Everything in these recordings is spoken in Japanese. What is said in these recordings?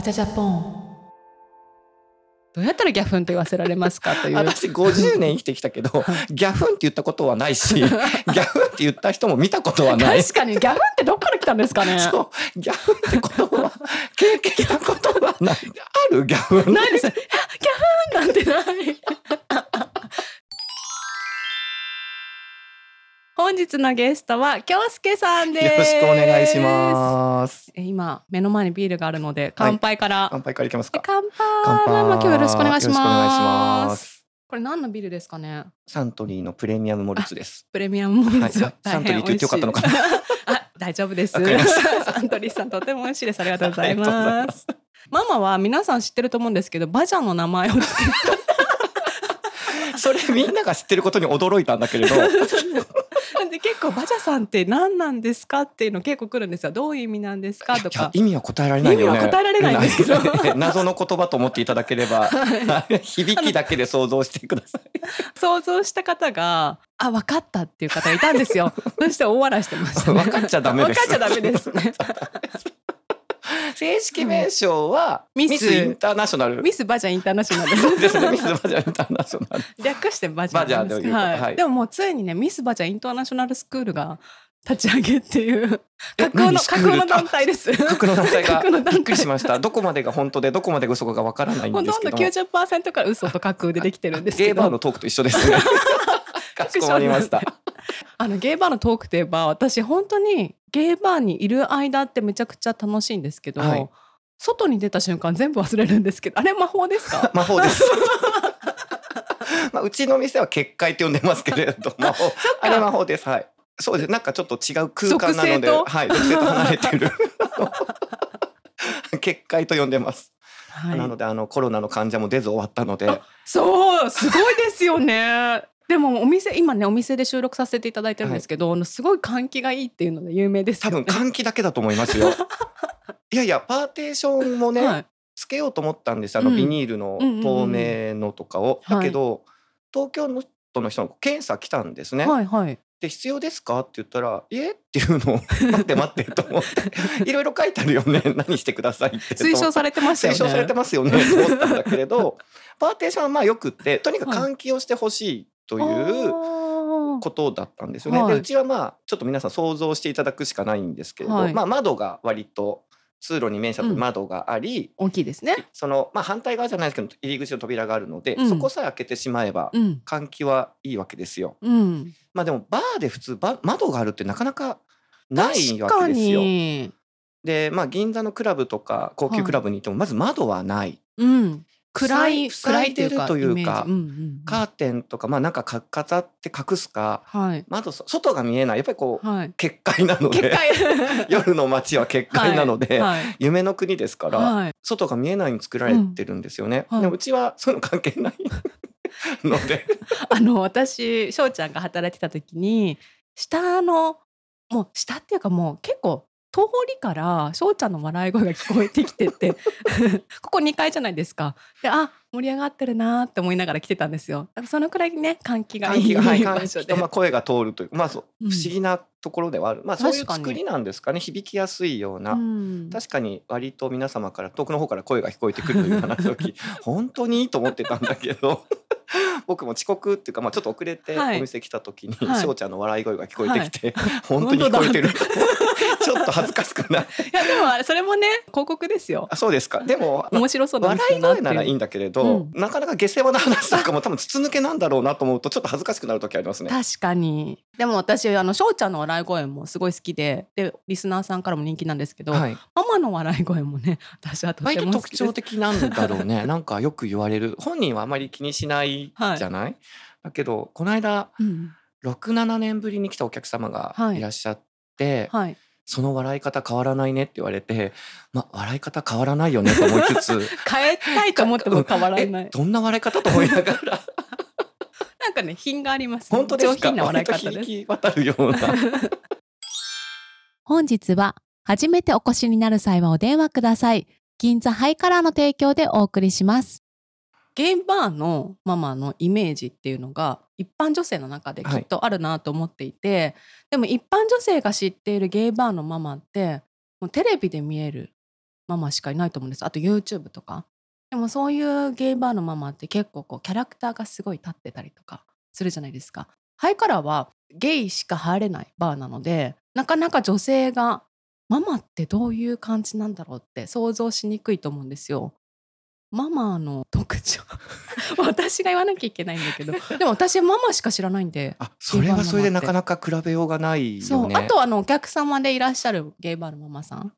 バチャジャポン。どうやったらギャフンと言わせられますかという。私50年生きてきたけど ギャフンって言ったことはないし ギャフンって言った人も見たことはない。確かにギャフンってどっから来たんですかね。そうギャフンってことは経験したことはない。あるギャフン。ないです。ギャフンなんてない本日のゲストは京介さんです。よろしくお願いします。え今目の前にビールがあるので乾杯から、乾杯からいきますか。乾杯。ママ今日よろしくお願いします。よろしくお願いします。これ何のビールですかね？サントリーのプレミアムモルツです。プレミアムモルツ、はい。サントリーって言ってよかったのかな。あ大丈夫です。サントリーさんとても美味しいです。ありがとうございまます。ママは皆さん知ってると思うんですけどバジャの名前を それみんなが知ってることに驚いたんだけれど で結構バジャさんって何なんですかっていうの結構来るんですよ。どういう意味なんですかとか。意味は答えられないよね。意味は答えられないんですけど。謎の言葉と思っていただければ 響きだけで想像してください。想像した方があ分かったっていう方がいたんですよ。そして大笑いしてました、ね、分かっちゃダメです。分かっちゃダメですね正式名称はミスインターナショナルミスバジャインターナショナルそうですねミスバジャインターナショナル略してバジャなんですけどはい。はい。でももうついにねミスバジャインターナショナルスクールが立ち上げっていうえ 架空の架空の団体です。架空の団体がびっくりしました。どこまでが本当でどこまでが嘘かわからないんほとんどですけども90%から嘘と架空でできてるんですけど。ゲーバーのトークと一緒ですねかしこまりました。あのゲーバーのトークといえば私本当にゲーバーにいる間ってめちゃくちゃ楽しいんですけど、はい。外に出た瞬間全部忘れるんですけどあれ魔法ですか？魔法です。まあうちの店は結界って呼んでますけれど魔法 あれ魔法です。はい。そうです。なんかちょっと違う空間なのではい属性と離れてる。結界と呼んでます、はい。なのであのコロナの患者も出ず終わったので。あそうすごいですよねでもお店今ねお店で収録させていただいてるんですけど、あのすごい換気がいいっていうので有名です。ね分換気だけだと思いますよ。いやいやパーテーションもね、はい。つけようと思ったんですあのうん。ビニールの透明のとかを、はいだけど東京の都の人の検査来たんですね、はいはい。で必要ですかって言ったら「いえ」っていうのを「待って待って」と思って いろいろ書いてあるよね。何してくださいって推奨されてましたよね。推奨されてますよねと思ったんだけれど パーテーションはまあよくってとにかく換気をしてほしいといううことだったんですよね。はい。でうちはまあちょっと皆さん想像していただくしかないんですけれど、はい。まあ、窓が割と通路に面した窓があり、大きいですね。そのまあ反対側じゃないですけど入り口の扉があるので、うん。そこさえ開けてしまえばうん。換気はいいわけですよ。うん。まあでもバーで普通ば窓があるってなかなかないわけですよ。に。でまあ銀座のクラブとか高級クラブに行ってもまず窓はない。うん暗い塞暗いというか塞いでるというかうんうんうん。カーテンとかまあなんかか飾って隠すかはい。窓そ外が見えない。やっぱりこうはい。結界なので 夜の街は結界なので、はい。夢の国ですから、はい。外が見えないに作られてるんですよね。うん。はい。でもうちはそういうの関係ないので。あの私翔ちゃんが働いてた時に下のもう下っていうかもう結構通りから翔ちゃんの笑い声が聞こえてきてて ここ2階じゃないですか。であ盛り上がってるなーって思いながら来てたんですよ。そのくらいね換気がいいはい、場所で。まあ声が通るというまあそううん。不思議なところではある、まあそういう作りなんですかね。響きやすいような、うん。確かに割と皆様から遠くの方から声が聞こえてくるという話を聞き 本当に？いいと思ってたんだけど 僕も遅刻っていうか、まあ、ちょっと遅れてはい。お店来た時にはい。翔、ちゃんの笑い声が聞こえてきて、本当に聞こえてる。ちょっと恥ずかしくない。いやでもあれそれもね広告ですよ。あそうですか。でも面白そう笑い声よならいいんだけれど、うん。なかなか下世話な話とかも多分筒抜けなんだろうなと思うとちょっと恥ずかしくなる時ありますね。確かに。でも私あの翔ちゃんの笑い声もすごい好きででリスナーさんからも人気なんですけど、はい、ママの笑い声もね私はとても好き特徴的なんだろうね。なんかよく言われる。本人はあまり気にしないじゃない、だけどこの間うん。67年ぶりに来たお客様がはい。いらっしゃって、はい。その笑い方変わらないねって言われてまあ笑い方変わらないよねと思いつつ。変えたいと思っても変わらない。えどんな笑い方と思いながら？なんかね品があります、ね、本当ですか？笑い方です。渡るような。本日は初めてお越しになる際はお電話ください。銀座ハイカラーの提供でお送りしますゲーバーのママのイメージっていうのが一般女性の中できっとあるなと思っていて、でも一般女性が知っているゲーバーのママってもうテレビで見えるママしかいないと思うんです。あと YouTube とか。でもそういうゲイバーのママって結構こうキャラクターがすごい立ってたりとかするじゃないですか。ハイカラーはゲイしか入れないバーなのでなかなか女性がママってどういう感じなんだろうって想像しにくいと思うんですよママの特徴。私が言わなきゃいけないんだけど。でも私ママしか知らないんで。あそれはそれでなかなか比べようがないよね。そう。あとあのお客様でいらっしゃるゲイバーのママさん？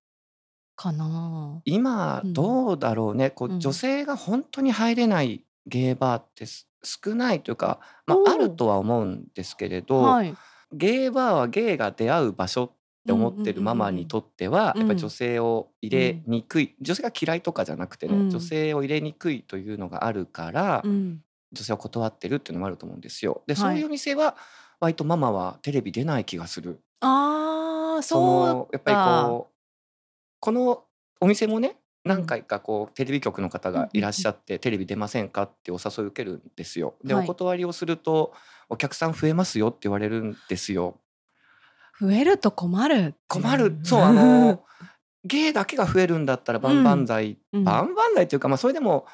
かな。今うん。どうだろうね、こううん。女性が本当に入れないゲーバーってす少ないというか、まあ、あるとは思うんですけれど、はい。ゲーバーはゲイが出会う場所って思ってるママにとっては、うんやっぱり女性を入れにくい、女性が嫌いとかじゃなくてね、うん。女性を入れにくいというのがあるから、うん。女性を断ってるっていうのもあると思うんですよ。で、はい。そういうお店は割とママはテレビ出ない気がする。あーそそうのやっぱりこうこのお店もね何回かこうテレビ局の方がいらっしゃってテレビ出ませんかってお誘い受けるんですよ。で、はい。お断りをするとお客さん増えますよって言われるんですよ。増えると困る困る。そうあの ゲイだけが増えるんだったら万々歳、うん。万々歳っていうかまあそれでも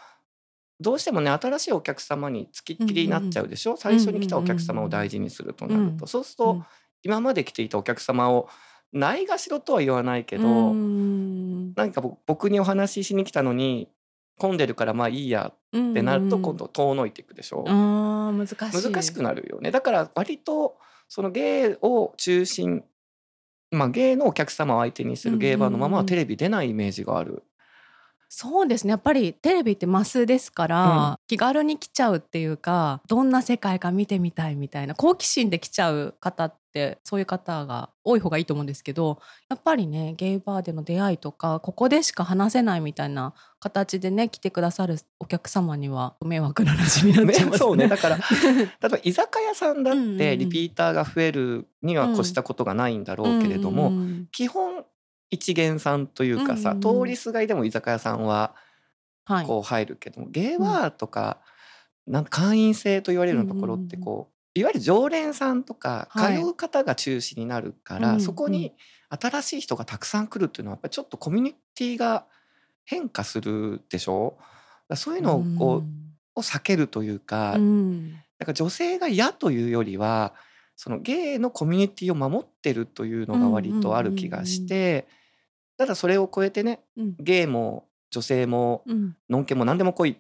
どうしてもね新しいお客様につきっきりになっちゃうでしょ、最初に来たお客様を大事にするとなると、うん。そうすると、うん。今まで来ていたお客様をないがしろとは言わないけど、うん。何か僕僕にお話ししに来たのに混んでるからまあいいやってなると今度遠のいていくでしょ、あー難しい。難しくなるよね。だから割とそのゲイを中心まあゲイのお客様を相手にするゲイバーのままはテレビ出ないイメージがある、そうですね。やっぱりテレビってマスですから、気軽に来ちゃうっていうかどんな世界か見てみたいみたいな好奇心で来ちゃう方ってそういう方が多い方がいいと思うんですけどやっぱりねゲイバーでの出会いとかここでしか話せないみたいな形でね来てくださるお客様には迷惑な話になっねちゃいますね。そうねだから 例えば居酒屋さんだっうんうんうん。てリピーターが増えるには越したことがないんだろうけれども、うんうんうん基本一元さんというかさ、うんうんうん。通りすがりでも居酒屋さんははい、こう入るけども、ゲーバーとか、なん会員制と言われるようなところってこう,、いわゆる常連さんとかはい。通う方が中心になるから、うんそこに新しい人がたくさん来るっていうのはやっぱりちょっとコミュニティが変化するでしょ？そういうのをこう、を避けるというか、うん。うんなんか女性が嫌というよりはそのゲイのコミュニティを守ってるというのが割とある気がして、ただそれを超えてねうん。ゲイも女性もうん。ノンケも何でも来いっ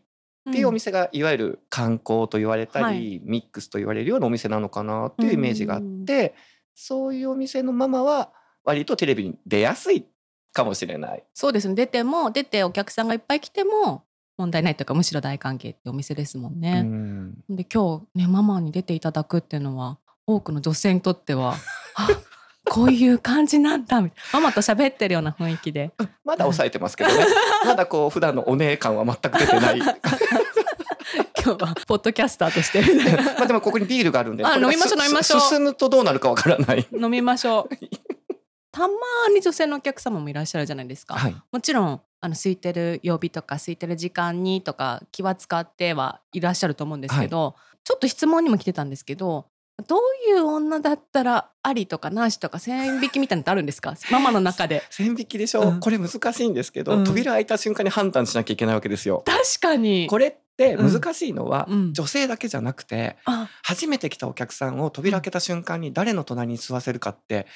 ていうお店がいわゆる観光と言われたり、はい。ミックスと言われるようなお店なのかなっていうイメージがあって、そういうお店のママは割とテレビに出やすいかもしれない。そうですね。出ても出てお客さんがいっぱい来ても問題ないというかむしろ大歓迎ってお店ですもんうね。ん。で今日ねママに出ていただくっていうのは多くの女性にとってはあ こういう感じなんだみたいなママと喋ってるような雰囲気でまだ抑えてますけどね まだこう普段のお姉感は全く出てない。今日はポッドキャスターとして まあでもここにビールがあるんであ飲みましょうす飲みましょう進むとどうなるかわからない。飲みましょう。たまに女性のお客様もいらっしゃるじゃないですか。はい、もちろんあの空いてる曜日とか空いてる時間にとか気は使ってはいらっしゃると思うんですけど、ちょっと質問にも来てたんですけどどういう女だったらありとかなしとか線引きみたいなのってあるんですか？ママの中で。線引きでしょ、うん。これ難しいんですけど、うん。扉開いた瞬間に判断しなきゃいけないわけですよ。確かに。これって難しいのは、うん。女性だけじゃなくてあ。初めて来たお客さんを扉開けた瞬間に誰の隣に吸わせるかって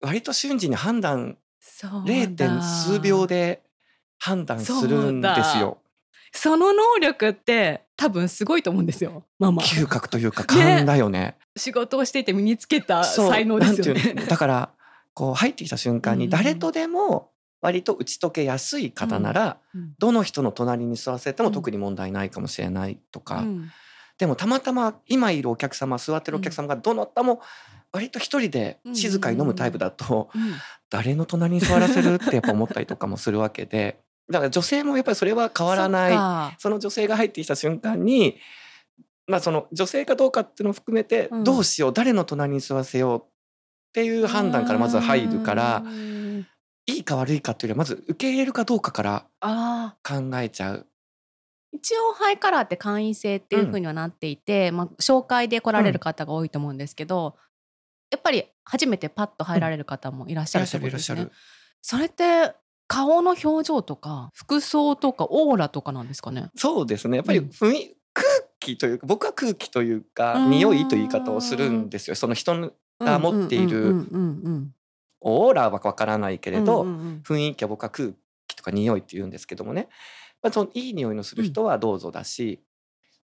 割と瞬時に判断そうだ。0. 点数秒で判断するんですよ。その能力って多分すごいと思うんですよ。ママ嗅覚というか勘だよね。仕事をしていて身につけた才能ですよね。だからこう入ってきた瞬間うん。に誰とでも割と打ち解けやすい方なら、うん。どの人の隣に座らせてもうん。特に問題ないかもしれないとか、うん。でもたまたま今いるお客様座ってるお客様がどなたも割と一人で静かに飲むタイプだとうん。誰の隣に座らせるってやっぱ思ったりとかもするわけでだから女性もやっぱりそれは変わらない。その女性が入ってきた瞬間にまあその女性かどうかっていうのを含めてうん。どうしよう誰の隣に座らせようっていう判断からまず入るからうん。いいか悪いかっていうよりはまず受け入れるかどうかから考えちゃう。一応ハイカラーって会員制っていうふうにはなっていて、まあ、紹介で来られる方が多いと思うんですけど、やっぱり初めてパッと入られる方もいらっしゃるいらっしゃるいらっしゃる。ってことですね。。それって顔の表情とか服装とかオーラとかなんですかね？そうですね。やっぱりうん。雰囲空気というか僕は空気というかうん匂いという言い方をするんですよ。その人のが持っているうんうん。うんうん。オーラはわからないけうんれど、うんうん雰囲気は僕は空気とか匂いって言うんですけどもね、まあ、そのいい匂いのする人はどうぞだし、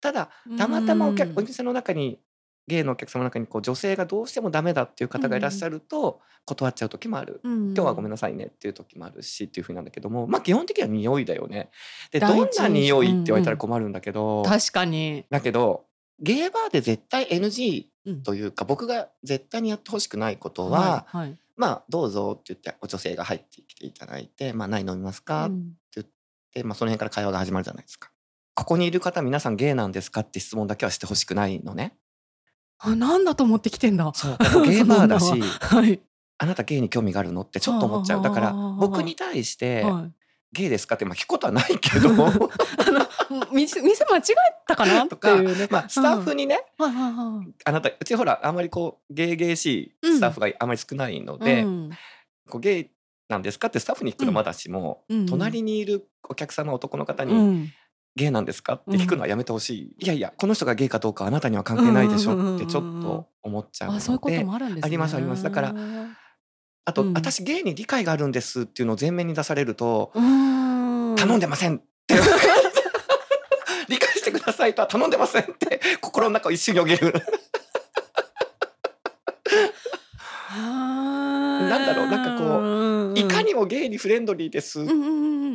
ただうん。たまたまお客うんお店の中にゲイのお客様の中にこう女性がどうしてもダメだっていう方がいらっしゃると断っちゃう時もある。うん今日はごめんなさいねっていう時もあるしっていうふうなんだけどもまあ基本的には匂いだよね。でどんな匂いって言われたら困るんだけど、確かに。だけどゲイバーで絶対 NG うんというか僕が絶対にやってほしくないことは、はいはいまあどうぞって言ってお女性が入ってきていただいて「まあ、何飲みますか?」うんで、まあ、その辺から会話が始まるじゃないですか。ここにいる方皆さんゲイなんですか？って質問だけはしてほしくないのね。あなんだと思ってきてんだ。そうゲイバーだし は。い。あなたゲイに興味があるのってちょっと思っちゃう。だから僕に対してはい。ゲイですかってまあ聞くことはないけど。あの店店間違えたかなっとかね。まあスタッフにねはいはいはい。あなたうちほらあんまりこうゲイゲイしいスタッフがあまり少ないので、うん。こうゲイなんですかってスタッフに聞くのまだしも、うん。隣にいるお客様男の方に、うんゲイなんですか？って聞くのはやめてほしい、いやいやこの人がゲイかどうかあなたには関係ないでしょ。ってちょっと思っちゃうので、あそういうこともあるんですね。ありますあります。だからあと、うん。私ゲイに理解があるんですっていうのを前面に出されると、うん。頼んでませんって理解してくださいとは頼んでませんって心の中を一瞬よげる。ななんだろうなんかこいかにもゲイにフレンドリーですっ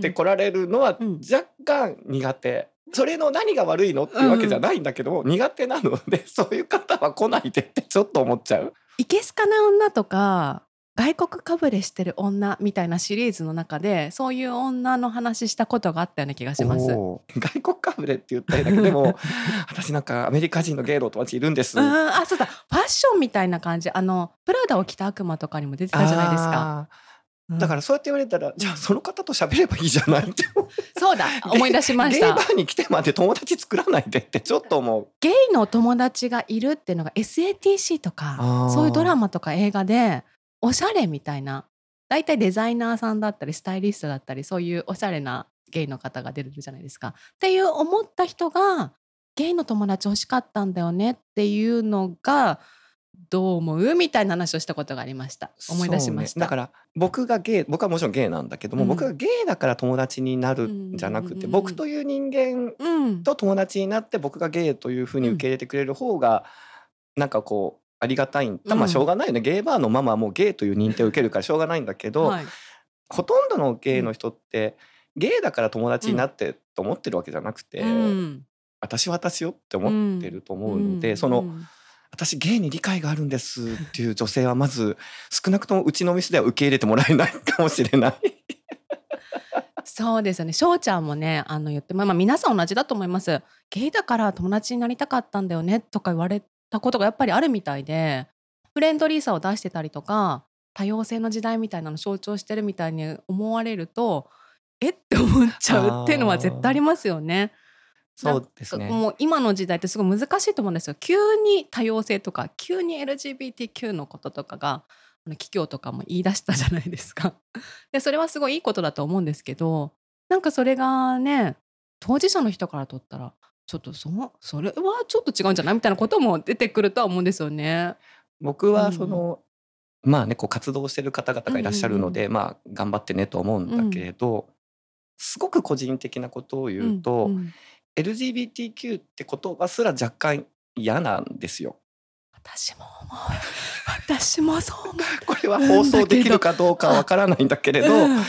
って来られるのはうん若干苦手。それの何が悪いのっていうわけじゃないんだけども、苦手なので そういう方は来ないでってちょっと思っちゃう。いけすかな女とか外国かぶれしてる女みたいなシリーズの中でそういう女の話したことがあったような気がします。外国かぶれって言ったりだけどでも 私なんかアメリカ人のゲイの友達いるんです。うんあそうだファッションみたいな感じあのプラダを着た悪魔とかにも出てたじゃないですか。だからそうやって言われたら、じゃあその方と喋ればいいじゃないってそうだ思い出しましたゲイバ。ーに来てまで友達作らないでってちょっと思う。ゲイの友達がいるっていうのが SATC とあかーそういうドラマとか映画でおしゃれみたいな大体デザイナーさんだったりスタイリストだったりそういうおしゃれなゲイの方が出るじゃないですか。っていう思った人がゲイの友達欲しかったんだよねっていうのがどう思う？みたいな話をしたことがありました。思い出しました。ね。だから僕がゲイ僕はもちろんゲイなんだけども、うん。僕がゲイだから友達になるんじゃなくて、うんうんうん僕という人間うん、と友達になって僕がゲイというふうに受け入れてくれる方が、なんかこうありがたいんだ。まあうんしょうがないよね、ゲイバーのママはもうゲイという認定を受けるからしょうがないんだけど、はい。ほとんどのゲイの人って、ゲイだから友達になってと思ってるわけじゃなくて、うん。私は私よって思ってると思うので、その、うん私ゲイに理解があるんですっていう女性はまず少なくともうちの店では受け入れてもらえないかもしれない。そうですよね。翔ちゃんもね、あの言ってまあ、まあ皆さん同じだと思います。ゲイだから友達になりたかったんだよねとか言われたことがやっぱりあるみたいで、フレンドリーさを出してたりとか、多様性の時代みたいなのを象徴してるみたいに思われると、えって思っちゃうっていうのは絶対ありますよね。そうですね。もう今の時代ってすごい難しいと思うんですよ。急に多様性とか、急に LGBTQ のこととかが、企業とかも言い出したじゃないですか。で、それはすごいいいことだと思うんですけど、なんかそれがね、当事者の人からとったら、ちょっとそのそれはちょっと違うんじゃない？みたいなことも出てくるとは思うんですよね。僕はその、まあねこう活動してる方々がいらっしゃるので、まあ頑張ってねと思うんだけれど、すごく個人的なことを言うと、んん LGBTQ って言葉すら若干嫌なんですよ。私も思う。私もそう思う。これは放送できるかどうかわからないんだけれど、うん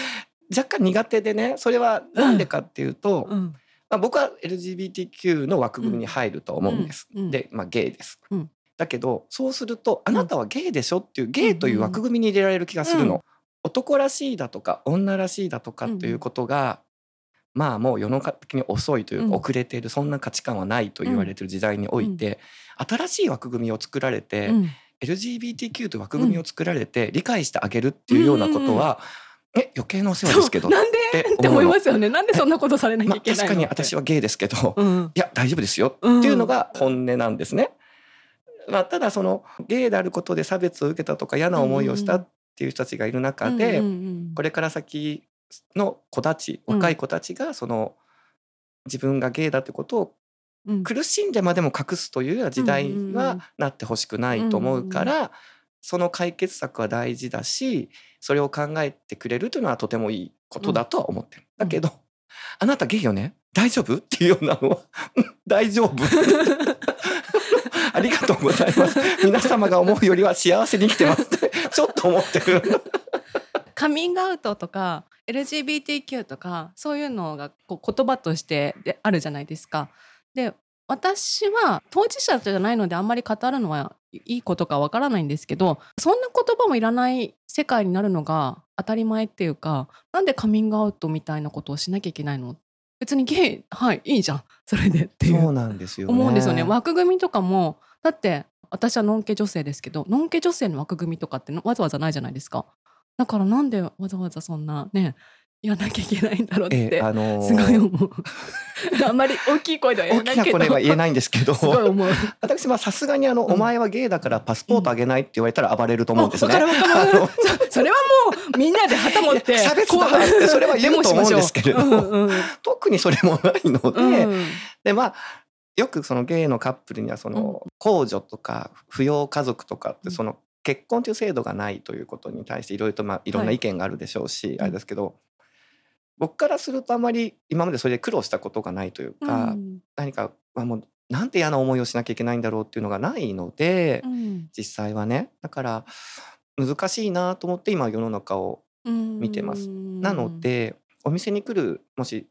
若干苦手でねそれはなんでかっていうと、うんまあ、僕は LGBTQ の枠組みに入ると思うんです。うんうんで、まあ、ゲイです。うんだけどそうするとあなたはゲイでしょっていうゲイという枠組みに入れられる気がするの。うん男らしいだとか女らしいだとかっていうことが、まあもう世の中的に遅いというか、うん。遅れているそんな価値観はないと言われている時代において、新しい枠組みを作られて、うん。LGBTQ という枠組みを作られて理解してあげるっていうようなことは、え余計なお世話ですけどなんでって思いますよね。なんでそんなことされなきまあ、ゃいけないの確かに私はゲイですけど、うん。いや大丈夫ですよっていうのが本音なんですね。まあ、ただそのゲイであることで差別を受けたとか嫌な思いをしたっていう人たちがいる中で、うんうんうん。これから先の子たちうん若い子たちがその自分がゲイだってことをうん。苦しんでまでも隠すというような時代はなってほしくないと思うから、その解決策は大事だしそれを考えてくれるというのはとてもいいことだとは思ってる。だけど、あなたゲイよね？大丈夫？っていうようなのはうん 大丈夫？ありがとうございます。皆様が思うよりは幸せに生きてますってちょっと思ってる。カミングアウトとか LGBTQ とかそういうのがこう言葉としてであるじゃないですか。で私は当事者じゃないのであんまり語るのはいいことかわからないんですけどそんな言葉もいらない世界になるのが当たり前っていうかなんでカミングアウトみたいなことをしなきゃいけないの？別にゲイはいいいじゃんそれでっていそううなんですよね。思うんですよね。枠組みとかもだって私はノンケ女性ですけどノンケ女性の枠組みとかってわざわざないじゃないですか。だからなんでわざわざそんなねやらなきゃいけないんだろうって、えあのーすごい思う。あんまり大きい声では言え大きなないけど。声では言えないんですけど。すごい思う。私はさすがにあの、うん。お前はゲイだからパスポートあげないって言われたら暴れると思うんですね。わかるわかるわかる。そそれはもうみんなで旗持って。差別だなってそれは言うと思うんですけれど。ううんうん。特にそれもないので、うんでまあよくそのゲイのカップルにはその公助とか扶養家族とかってうん。その結婚という制度がないということに対していろいろとまあいろんな意見があるでしょうし、あれですけど僕からするとあまり今までそれで苦労したことがないというか、うん。何か、まあ、もうなんて嫌な思いをしなきゃいけないんだろうっていうのがないので、うん。実際はね。だから難しいなと思って今世の中をうん見てます。なのでお店に来るもし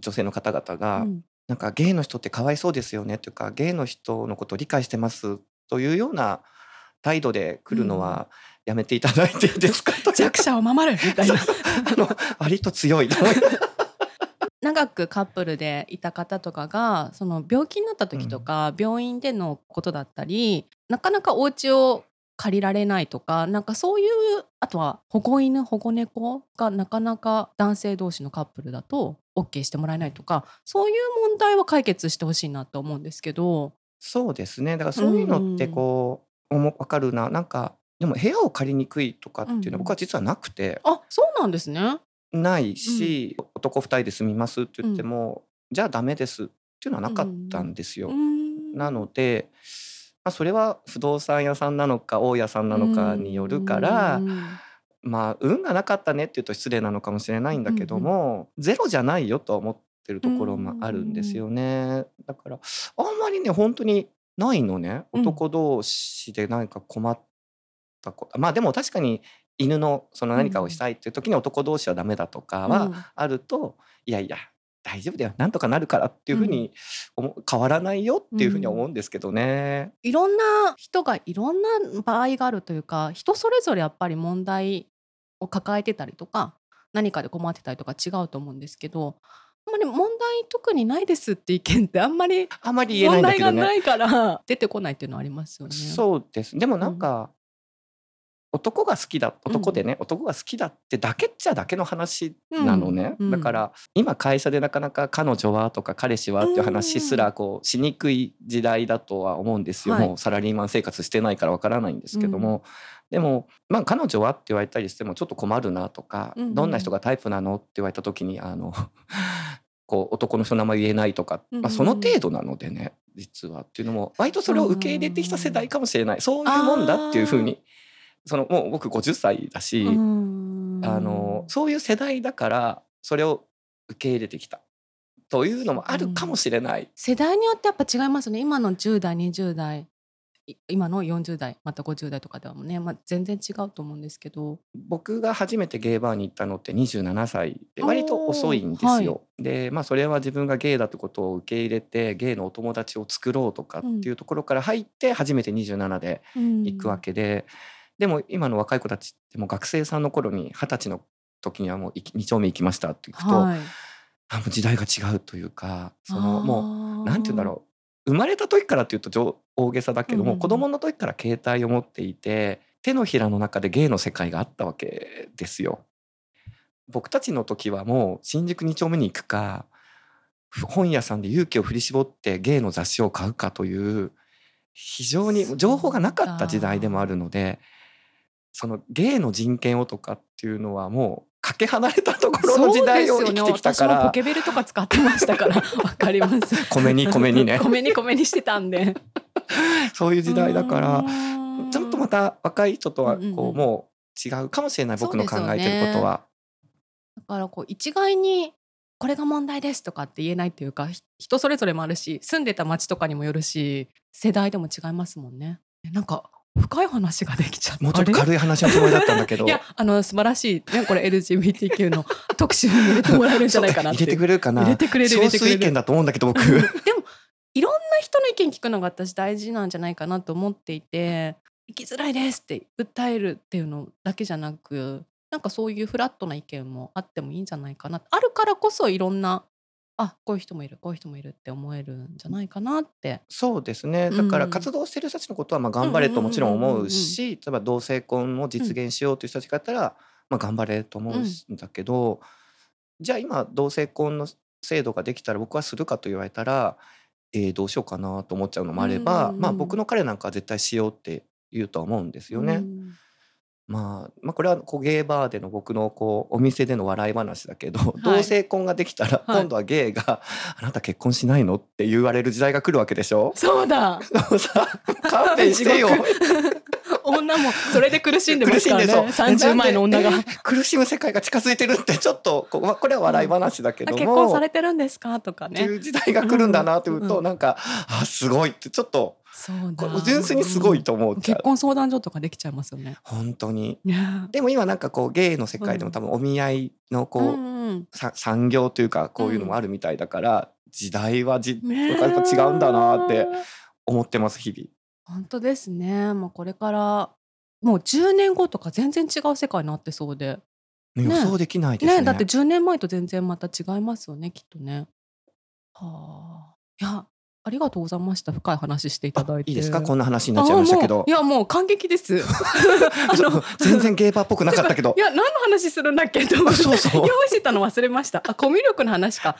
女性の方々が、うん。なんかゲイの人ってかわいそうですよねというかゲイの人のことを理解してますというような態度で来るのはやめていただいていいですか、う。弱者を守るみたいな。あの割と強い。長くカップルでいた方とかがその病気になった時とか、病院でのことだったりなかなかお家を借りられないとかなんかそういうあとは保護犬保護猫がなかなか男性同士のカップルだと OK してもらえないとかそういう問題は解決してほしいなと思うんですけど。そうですね。だからそういうのってこ分かるな。なんかでも部屋を借りにくいとかっていうのはうん。僕は実はなくて、あそうなんですね。ないし、男2人で住みますって言っても、じゃあダメですっていうのはなかったんですよ。うんなので、まあ、それは不動産屋さんなのか大家さんなのかによるから、うんまあ運がなかったねっていうと失礼なのかもしれないんだけども、ゼロじゃないよとは思ってるところもあるんですよね。だからあんまりね本当にないのね。うん。男同士で何か困ったこと、まあでも確かに犬のその何かをしたいっていう時に男同士はダメだとかは、うんあるといやいや大丈夫だよ。なんとかなるからっていうふうに思う。変わらないよっていうふうには思うんですけどね。いろんな人がいろんな場合があるというか人それぞれやっぱり問題を抱えてたりとか何かで困ってたりとか違うと思うんですけどあんまり問題特にないですって意見ってあんまりあんまり言えないんだけどね。問題がないから出てこないっていうのはありますよね。そうです。でもなんか、男が好きだ男でね、男が好きだってだけっちゃだけの話なのね、うん。うん。だから今会社でなかなか彼女はとか彼氏はっていう話すらこうしにくい時代だとは思うんですよ、はい。もうサラリーマン生活してないからわからないんですけども、でもまあ彼女はって言われたりしてもちょっと困るなとか、うんうんどんな人がタイプなのって言われた時にあの こう男の人の名前言えないとか、うんうんまあ、その程度なのでね実は。っていうのも割とそれを受け入れてきた世代かもしれない。そういうもんだっていうふうにそのもう僕50歳だし、うんあのそういう世代だからそれを受け入れてきた。というのもあるかもしれない。世代によってやっぱ違いますね。今の10代20代。い今の40代また50代とかではもね、まあ、全然違うと思うんですけど。僕が初めてゲイバーに行ったのって27歳で割と遅いんですよ。でまあそれは自分がゲイだってことを受け入れてゲイのお友達を作ろうとかっていうところから入って初めて27で行くわけで、でも今の若い子たちってもう学生さんの頃に二十歳の時にはもう2丁目行きましたって聞くと、はい、あもう時代が違うというかそのもううなんて言うんだろう。生まれた時からっていうと上大げさだけども、うん子供の時から携帯を持っていて手のひらの中で芸の世界があったわけですよ。僕たちの時はもう新宿2丁目に行くか本屋さんで勇気を振り絞って芸の雑誌を買うかという非常に情報がなかった時代でもあるのでその芸の人権をとかっていうのはもうかけ離れたところの時代を生きてきたかそうですよね、ポらケベルとか使ってましたから。わかります。米に米にね。米に米にしてたんで そういう時代だからちょっとまた若い人とはうんうんうん。こうもう違うかもしれない僕の考えてることは。だからこう一概にこれが問題ですとかって言えないっていうかひ人それぞれもあるし住んでた町とかにもよるし世代でも違いますもんね。えなんか深い話ができちゃった。もうちょっと軽い話のつもりだったんだけど。いやあの素晴らしい。ねこれ LGBTQ の特集に入れてもらえるんじゃないかなって入れてくれるかな？入れてくれる入少れてくれる。数意見だと思うんだけど僕。でもいろんな人の意見聞くのが私大事なんじゃないかなと思っていて生きづらいですって訴えるっていうのだけじゃなくなんかそういうフラットな意見もあってもいいんじゃないかな。あるからこそいろんなあこういう人もいるこういう人もいるって思えるんじゃないかなって。そうですね。だからうん活動してる人たちのことはまあ頑張れともちろん思ううんうんうんうんし例えば同性婚を実現しようという人たちがいたらまあ頑張れと思うん。だけどじゃあ今同性婚の制度ができたら僕はするかと言われたらえーどうしようかなと思っちゃうのもあればうんまあ僕の彼なんかは絶対しようって言うとは思うんですよね。うん。まあ、まあこれはこうゲイバーでの僕のこうお店での笑い話だけど、同性婚ができたらはい。今度はゲイが「あなた結婚しないの?」って言われる時代が来るわけでしょ？そうだ。勘弁してよ。地女もそれで苦しんでますからね苦しんでそう30前の女が。苦しむ世界が近づいてるってちょっとこれは笑い話だけども、あ結婚されてるんですか？とかね。っていう時代が来るんだなっていうと、なんかあすごいってちょっとそうだ純粋にすごいと思う結。婚相談所とかできちゃいますよね。本当にでも今なんかこうゲイの世界でも多分お見合いのこう、産業というかこういうのもあるみたいだから、時代はじやっぱ違うんだなって思ってます日々。本当ですね。もうこれからもう10年後とか全然違う世界になってそうで。予ね想できないですね。ねだって10年前と全然また違いますよねきっとね。はあ。いやありがとうございました深い話していただいて。いいですか？こんな話になっちゃいましたけどい。やもう感激です。あの全然ゲーバーっぽくなかったけどい。や何の話するんだっけと思ってそうそう 用意してたの忘れましたあコミュ力の話か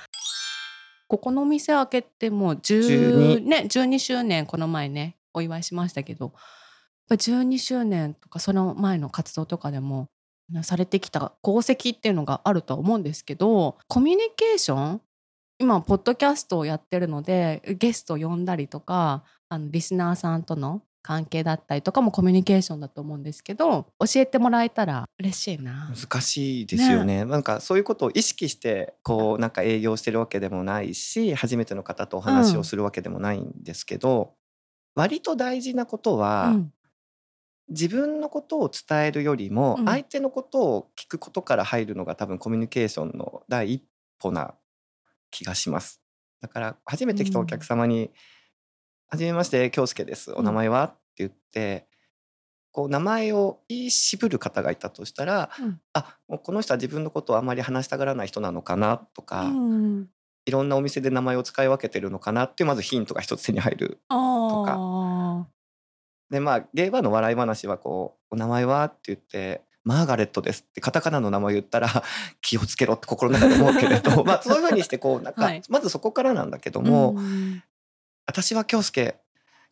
ここのお店開けてもう10 12ね12周年この前ねお祝いしましたけどやっぱ12周年とかその前の活動とかでもされてきた功績っていうのがあるとは思うんですけどコミュニケーション今ポッドキャストをやってるのでゲストを呼んだりとかあのリスナーさんとの関係だったりとかもコミュニケーションだと思うんですけど教えてもらえたら嬉しいな。難しいですよね。なんかそういうことを意識してこうなんか営業してるわけでもないし初めての方とお話をするわけでもないんですけど、割と大事なことは、うん。自分のことを伝えるよりもうん。相手のことを聞くことから入るのが多分コミュニケーションの第一歩な気がします。だから初めて来たお客様に「はじめまして京介です。お名前は?」って言ってこう名前を言い渋る方がいたとしたらうんあもうこの人は自分のことをあまり話したがらない人なのかな？とか、うんいろんなお店で名前を使い分けてるのかなってまずヒントが一つ手に入る。あでまあゲイバーの笑い話はこう「お名前は?」って言って「マーガレットです」ってカタカナの名前を言ったら 気をつけろって心の中で思うけれど まあそういうふうにしてこうなんか、はいまずそこからなんだけどーも、うん私は京介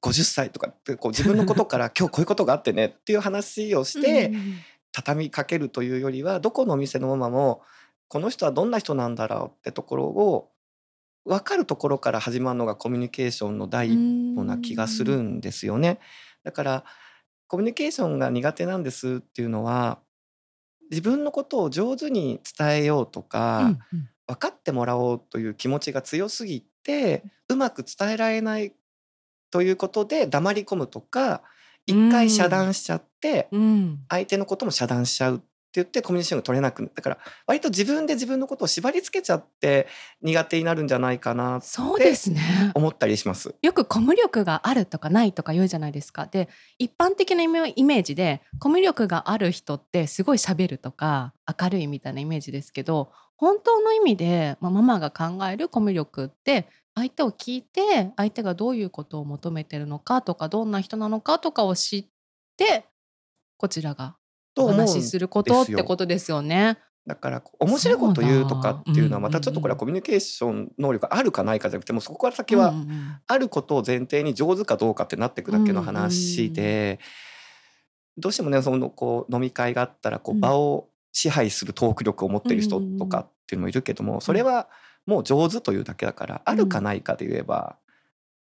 50歳とかってこう自分のことから 今日こういうことがあってねっていう話をして、うん畳みかけるというよりはどこのお店のママもこの人はどんな人なんだろうってところを分かるところから始まるのがコミュニケーションの第一歩な気がするんですよね。だからコミュニケーションが苦手なんですっていうのは自分のことを上手に伝えようとか、うんうん。分かってもらおうという気持ちが強すぎてうまく伝えられないということで黙り込むとか一回遮断しちゃってうん。相手のことも遮断しちゃうって言ってコミュニケーションが取れなくだから割と自分で自分のことを縛り付けちゃって苦手になるんじゃないかなそうですね。思ったりします。よくコミュ力があるとかないとか言うじゃないですか。で一般的なイメージでコミュ力がある人ってすごい喋るとか明るいみたいなイメージですけど本当の意味で、まあ、ママが考えるコミュ力って相手を聞いて相手がどういうことを求めてるのかとかどんな人なのかとかを知ってこちらがおと思うすることってことですよね。だから面白いこと言うとかっていうのはまたちょっとこれはコミュニケーション能力があるかないかじゃなくてもうそこから先うんはあることを前提に上手かどうかってなっていくだけの話でどうしてもねそのこう飲み会があったらこううん。場を支配するトーク力を持ってる人とかっていうのもいるけどもそれはもう上手というだけだからあるかないかで言えば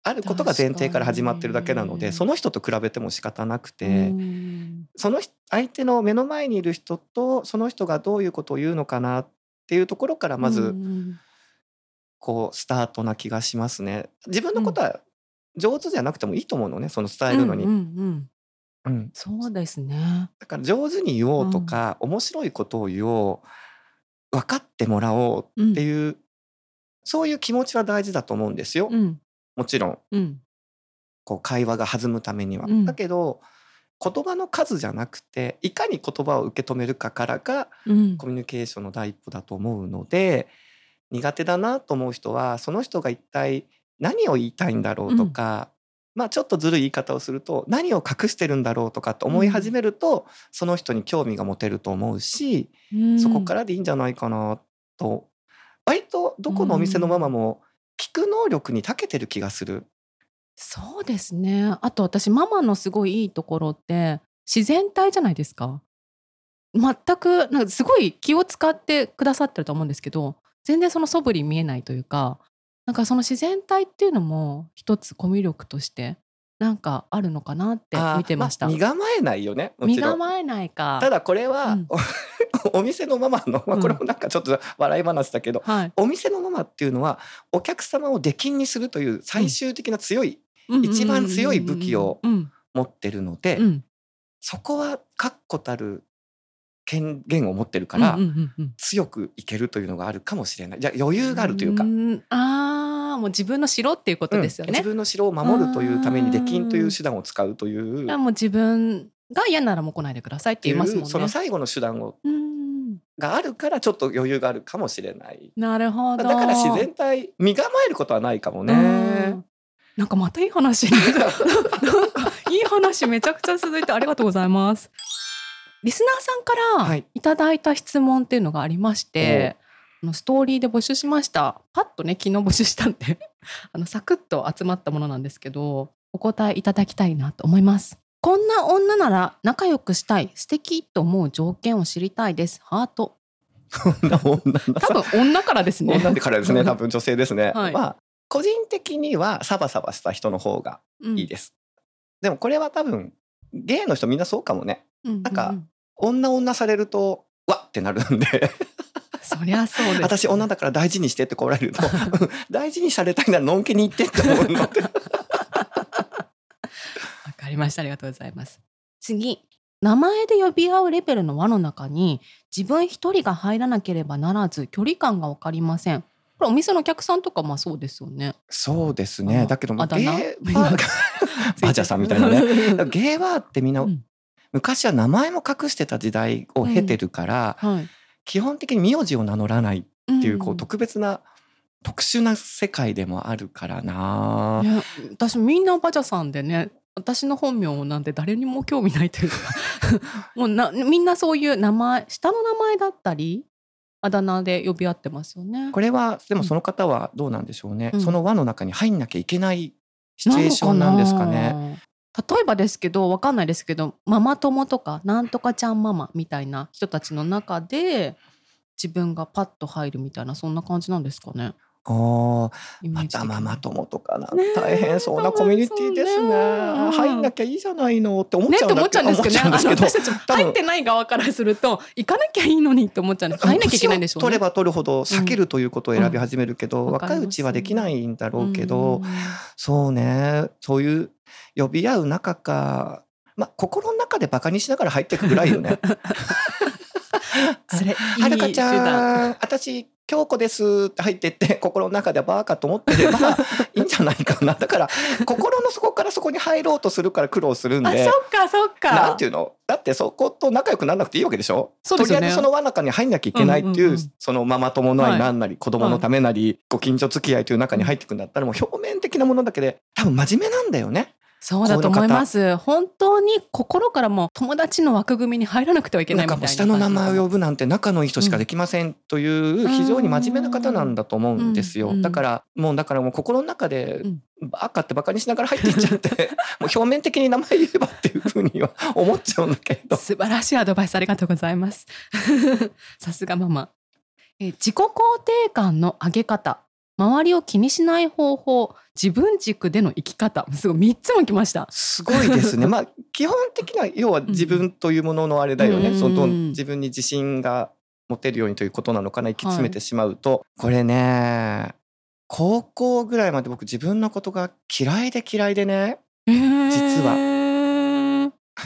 あることが前提から始まってるだけなのでその人と比べても仕方なくうてん。その人相手の目の前にいる人とその人がどういうことを言うのかなっていうところからまうずんこうスタートな気がしますね。自分のことは上手じゃなくてもいいと思うのねその伝えるのに。うんうんうん。うん。そうですね。だから上手に言おうとか、面白いことを言おう分かってもらおうっていう、そういう気持ちは大事だと思うんですよ、うんもちろん。うん。こう会話が弾むためには。うん。だけど言葉の数じゃなくていかに言葉を受け止めるかからがうん。コミュニケーションの第一歩だと思うので苦手だなと思う人はその人が一体何を言いたいんだろうとか、まあちょっとずるい言い方をすると何を隠してるんだろうとかって思い始めると、その人に興味が持てると思うし、うん。そこからでいいんじゃないかなと。割とどこのお店のママも聞く能力に長けてる気がする。そうですね。あと私ママのすごいいいところって自然体じゃないですか。全くなんかすごい気を使ってくださってると思うんですけど全然その素振り見えないというかなんかその自然体っていうのも一つコミュ力としてなんかあるのかなって見てました。あ身構えないよねも身。構えないか。ただこれは、うん お店のママの、まあ、これもなんかちょっと笑い話だけど、はい、お店のママっていうのはお客様を出禁にするという最終的な強い、一番強い武器をうん。持ってるので、うん。うんそこは確固たる権限を持ってるから、うんうんうんうん。強くいけるというのがあるかもしれない。じゃあ余裕があるというか。ん。ああもう自分の城っていうことですよね。うん。自分の城を守るというために出禁という手段を使うという。あもう自分が嫌ならもう来ないでくださいって言いますもんね。その最後の手段をうんがあるからちょっと余裕があるかもしれない。なるほど。だから自然体身構えることはないかもうねん。なんかまたいい話に なんかいい話めちゃくちゃ続いてありがとうございます。リスナーさんかはいらいただいた質問っていうのがありまして、あのストーリーで募集しました。パッとね昨日募集したんで あのサクッと集まったものなんですけどお答えいただきたいなと思います。こんな女なら仲良くしたい素敵と思う条件を知りたいです。ハート。こんな女の多分女からですね。女からですね多分女性ですね。はいまあ個人的にはサバサバした人の方がいいです。でもこれは多分ゲイの人みんなそうかもね。うん。なんかうう女女されるとわってなるんで そりゃそうです。私女だから大事にしてって来られるとうん 大事にされたいならのんけに行ってって思うのかりました。ありがとうございます。次。名前で呼び合うレベルの輪の中に自分一人が入らなければならず距離感が分かりません。これお店のお客さんとかまあそうですよね。そうですあねだけどもあだ名？ゲーバーバジャさんみたいなねね。ゲーバーってみんな、うん昔は名前も隠してた時代を経てるから、はい。基本的に名字を名乗らないっていうこうと特別な、特殊な世界でもあるからな、ね、私みんなバジャさんでね私の本名なんて誰にも興味ないというか もうなみんなそういう名前下の名前だったりあだ名で呼び合ってますよね。これはでもその方はどうなんでしょうね、うんその輪の中に入んなきゃいけないシチュエーションなんですかね。ね。例えばですけどわかんないですけどママ友とかなんとかちゃんママみたいな人たちの中で自分がパッと入るみたいなそんな感じなんですかね。あまたママ友とかな大変そうなコミュニティですね。ね入んなきゃいいじゃないのって思っちゃうんですけど。ね。あの思っちゃうんです私たち入ってない側からすると行かなきゃいいのにって思っちゃうんです。入んなきゃいけないんでしょうね。取れば取るほど避けるということを選び始めるけど、うん。わかります若いうちはできないんだろうけど、うん。そうね。そういう呼び合う中かまあ心の中でバカにしながら入っていくぐらいよね。それいいはるかちゃん私京子ですって入ってって 心の中でバーカと思ってれば いいんじゃないかな。だから心の底からそこに入ろうとするから苦労するんあ、そでっかそっか。なんていうの？だってそこと仲良くならなくていいわけでしょ？そうとりあえずその輪の中に入んなきゃいけないっていう,、うんうんうんそのママ友なはい。りなんなり、子供のためなり、ご近所付き合いという中に入っていくんだったらもう表面的なものだけで多分真面目なんだよね。そうだと思います。本当に心からも友達の枠組みに入らなくてはいけなないんみたいなかもう下の名前を呼ぶなんて仲のいい人しかできませんという非常に真面目な方なんだと思うんですよ。うんだからもうだからもう心の中でうん。バカってバカにしながら入っていっちゃって もう表面的に名前言えばっていうふうには思っちゃうんだけど。素晴らしいアドバイスありがとうございます。さすがママ。えー自己肯定感の上げ方周りを気にしない方法自分軸での生き方。すごい3つも来ました。すごいですね。まあ基本的には要は自分というもののあれだよね。うん。その自分に自信が持てるようにということなのかな。行き詰めてしまうと、これね、高校ぐらいまで僕自分のことが嫌いで嫌いでね、実はは、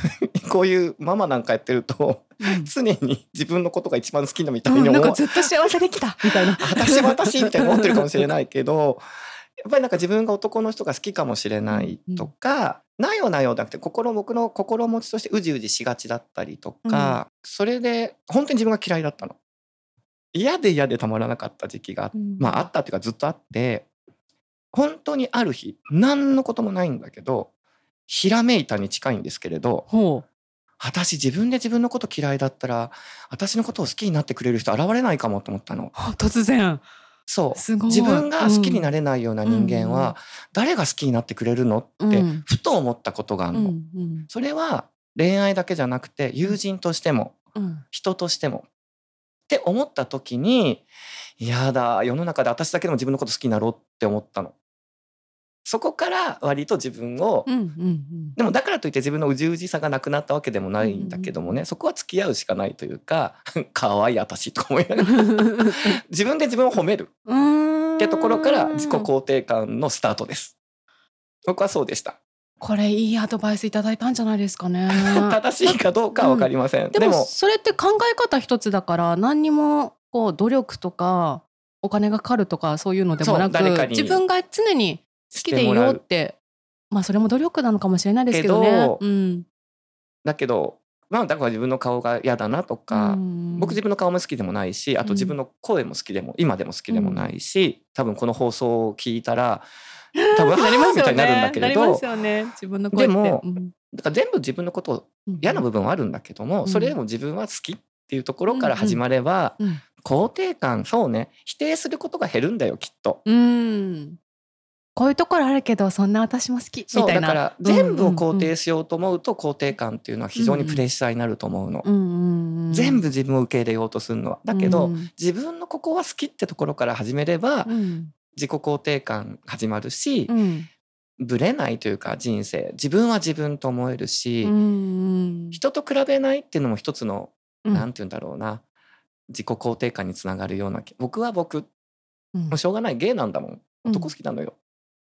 こういうママなんかやってるとうん。常に自分のことが一番好きなみたいにうん、思う。なんかずっと幸せできた。みたいな。私は私みたいに思ってるかもしれないけど やっぱりなんか自分が男の人が好きかもしれないとか、なよなよじゃなくて心僕の心持ちとしてうじうじしがちだったりとか、それで本当に自分が嫌いだったの。嫌で嫌でたまらなかった時期がうん。まああったっていうかずっとあって本当にある日何のこともないんだけどひらめいたに近いんですけれどほ私自分で自分のこと嫌いだったら私のことを好きになってくれる人現れないかもと思ったの。う突然。そう。自分が好きになれれないような人間うんは誰が好きになってくれるのってうん。ふと思ったことがあるの。うんうん。それは恋愛だけじゃなくて友人としてもうん。人としても。って思った時にやだ世の中で私だけでも自分のこと好きになろうって思ったの。そこから割と自分を、うんうんでもだからといって自分のうじうじさがなくなったわけでもないんだけどもね、そこは付き合うしかないというか 可愛い私とか思いながらうん自分で自分を褒めるうんってところから自己肯定感のスタートです。僕はそうでした。これいいアドバイスいただいたんじゃないですかね。正しいかどうかはわかりません。ででももそれって考え方一つだから何にもこう努力とかお金がかかるとかそういうのでもなく自分が常に好きでいようって。まあそれも努力なのかもしれないですけどけねど。うん。だけどまあだから自分の顔が嫌だなとか、うん。僕自分の顔も好きでもないしあとうん。自分の声も好きでも今でも好きでもないし、多分この放送を聞いたら 多分なりますよね。みたいになるんだけれど。でもうん。だから全部自分のこと嫌な部分はあるんだけども、うん。それでも自分は好きっていうところから始まれば、うん。肯定感そうね。否定することが減るんだよきっと。うん。こういうところあるけどそんな私も好きそうみたいな。だから全部を肯定しようと思うと肯定感っていうのは非常にプレッシャーになると思うの。うんうんうん全部自分を受け入れようとするのは。だけど、うん。自分のここは好きってところから始めれば、うん。自己肯定感始まるし、うん。ぶれないというか人生自分は自分と思えるし、うん。人と比べないっていうのも一つの、うん。なんて言うんだろうな自己肯定感につながるような気僕は僕うん。もうしょうがないゲイなんだもん。男好きなのよ、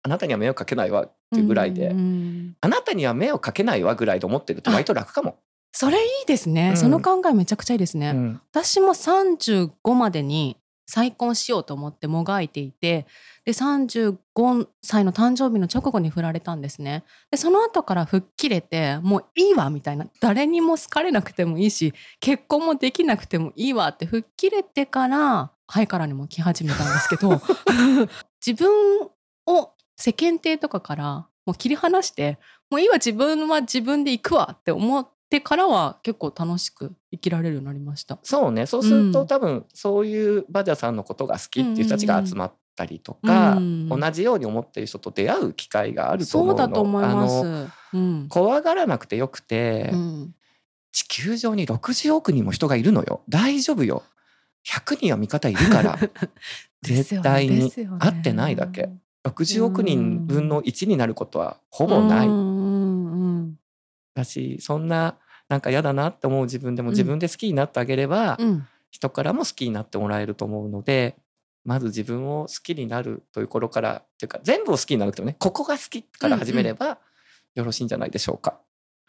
あなたには目をかけないわっていうぐらいで、うんあなたには目をかけないわぐらいで思ってると割と楽かも。それいいですね、うんその考えめちゃくちゃいいですね、うん。私も35までに再婚しようと思ってもがいていてで35歳の誕生日の直後に振られたんですね。でその後から吹っ切れてもういいわみたいな。誰にも好かれなくてもいいし結婚もできなくてもいいわって吹っ切れてからハイカラにも来始めたんですけど 自分を世間体とかからもう切り離してもういいわ自分は自分で行くわって思ってからは結構楽しく生きられるようになりました。そうね。そうすると、うん。多分そういうバジャさんのことが好きっていう人たちが集まったりとか、うん。同じように思ってる人と出会う機会があると思そううのだと思います。うん。怖がらなくてよくて、うん。地球上に60億人も人がいるのよ。大丈夫よ。100人は味方いるから。絶対に。ですよね。合ってないだけ。60億人分の1になることはほぼない、だしそんななんか嫌だなって思う自分でも自分で好きになってあげれば、うん。人からも好きになってもらえると思うのでまず自分を好きになるという頃からっていうか全部を好きになるとねここが好きから始めればよろしいんじゃないでしょうか。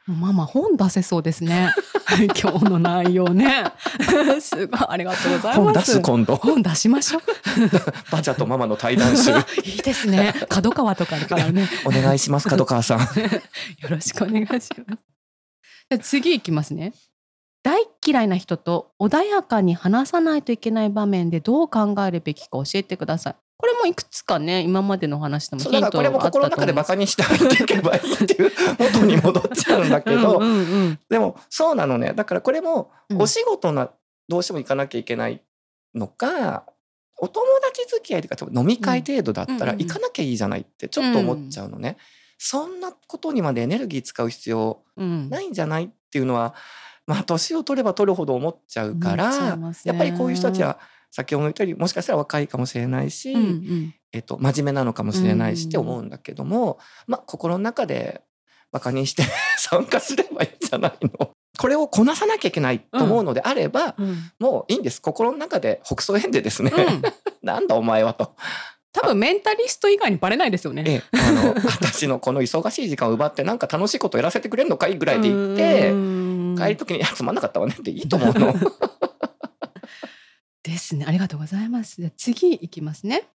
ママ本出せそうですね。今日の内容ね。すごいありがとうござい本出ます。す今度本出しましょう。バジャとママの対談集いいですね。角川とかからね。お願いします角川さん。よろしくお願いします。じゃあ次いきますね。大嫌いな人と穏やかに話さないといけない場面でどう考えるべきか教えてください。これもいくつかね今までの話でもそうだからこれもヒントあったと心の中でバカにして入っていけばいいっていう元に戻っちゃうんだけど、うんうんうん。でもそうなのね。だからこれもうん。お仕事な、どうしても行かなきゃいけないのかお友達付き合いとか飲み会程度だったらうんうんうん。行かなきゃいいじゃないってちょっと思っちゃうのね、そんなことにまでエネルギー使う必要うん。ないんじゃないっていうのはまあ年を取れば取るほど思っちゃうから、やっぱりこういう人たちは先ほど言ったようにもしかしたら若いかもしれないし、うんうん。えっと、真面目なのかもしれないしって思うんだけども、まあ心の中でバカにして 参加すればいいんじゃないの？これをこなさなきゃいけないと思うのであれば、うん。もういいんです。心の中で北総園でですね、うん。なんだお前はと、多分メンタリスト以外にバレないですよね。ええあの私のこの忙しい時間を奪ってなんか楽しいことやらせてくれるのかいぐらいで言ってうん。帰る時に「いやつまんなかったわね」っていいと思うの。ですね。ありがとうございます。じゃあ次いきますね。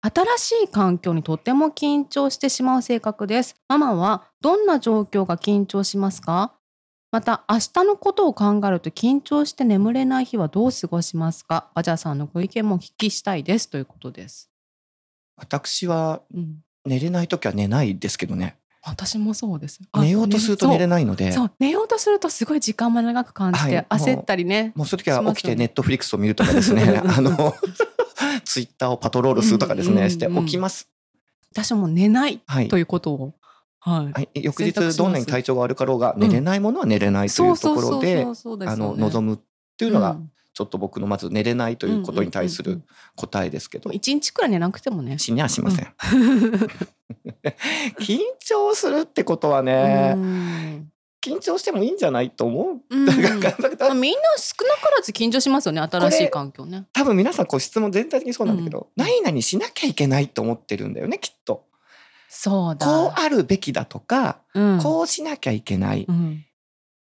新しい環境にとても緊張してしまう性格です。ママはどんな状況が緊張しますか？また明日のことを考えると緊張して眠れない日はどう過ごしますか？バジャーさんのご意見もお聞きしたいですということです。私はうん、寝れない時は寝ないですけどね私もそうです。あ寝ようとすると寝れない。のでそう寝ようとするとすごい時間も長く感じて、はい焦ったりね。もうそういう時は起きてネットフリックスを見るとかですねうん あのツイッターをパトロールするとかですうんうんうんねして起きます。私も寝ないはいということを。はい。はい、翌日どんなに体調が悪かろうが寝れないものは寝れないというところであの望むっていうのがうんちょっと僕のまず寝れないということに対するうんうんうん答えですけど一日くらい寝なくてもね。死にはしません。緊張するってことはうねん緊張してもいいんじゃないと思う。うんみんな少なからず緊張しますよね新しい環境ね。多分皆さんこう質問全体的にそうなんだけど、うん何々しなきゃいけないと思ってるんだよねきっと。そうだ。こうあるべきだとか、うんこうしなきゃいけない、うん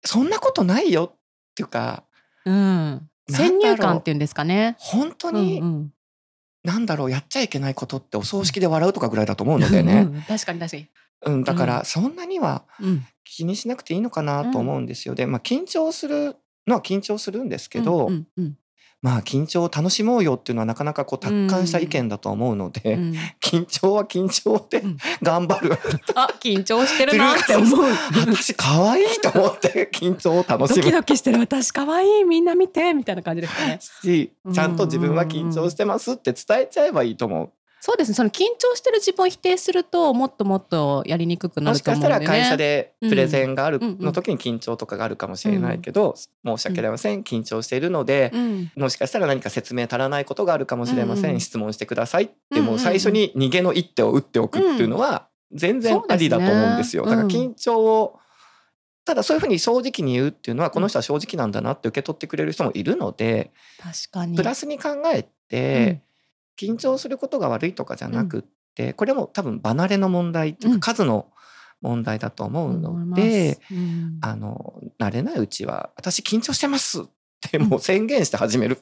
そんなことないよっていうかうん、先入観っていうんですかね。本当うんに、うん。なんだろうやっちゃいけないことってお葬式で笑うとかぐらいだと思うのでね、うん確かに確かに。うん、だからそんなにはうん。気にしなくていいのかなと思うんですよ。で、まあ、緊張するのは緊張するんですけど、うんうんまあ緊張を楽しもうよっていうのはなかなかこう達観した意見だと思うので、うん。うん緊張は緊張でうん。頑張る、あ緊張してるなって思う。私可愛いと思って緊張を楽ドしむ。キドキしてる。私可愛い。みんな見て。みたいな感じですね。しちゃんと自分は緊張してますって伝えちゃえばいいと思う。そうですね。その緊張してる自分を否定するともっともっとやりにくくなもしかしたると思うんで、ね。ら会社でプレゼンがあるうん。うんの時に緊張とかがあるかもしれないけど、申し訳ありません緊張しているので、うん。もしかしたら何か説明足らないことがあるかもしれません、うんうん質問してくださいって、うんうんうん。もう最初に逃げの一手を打っておくっていうのは全然ありだと思うんですよ。だから緊張をただそういうふうに正直に言うっていうのはこの人は正直なんだなって受け取ってくれる人もいるので、確かに。プラスに考えて、緊張することが悪いとかじゃなくって、これも多分離れの問題っていううんか数の問題だと思うので、うんあの慣れないうちは私緊張してますってもう宣言して始める。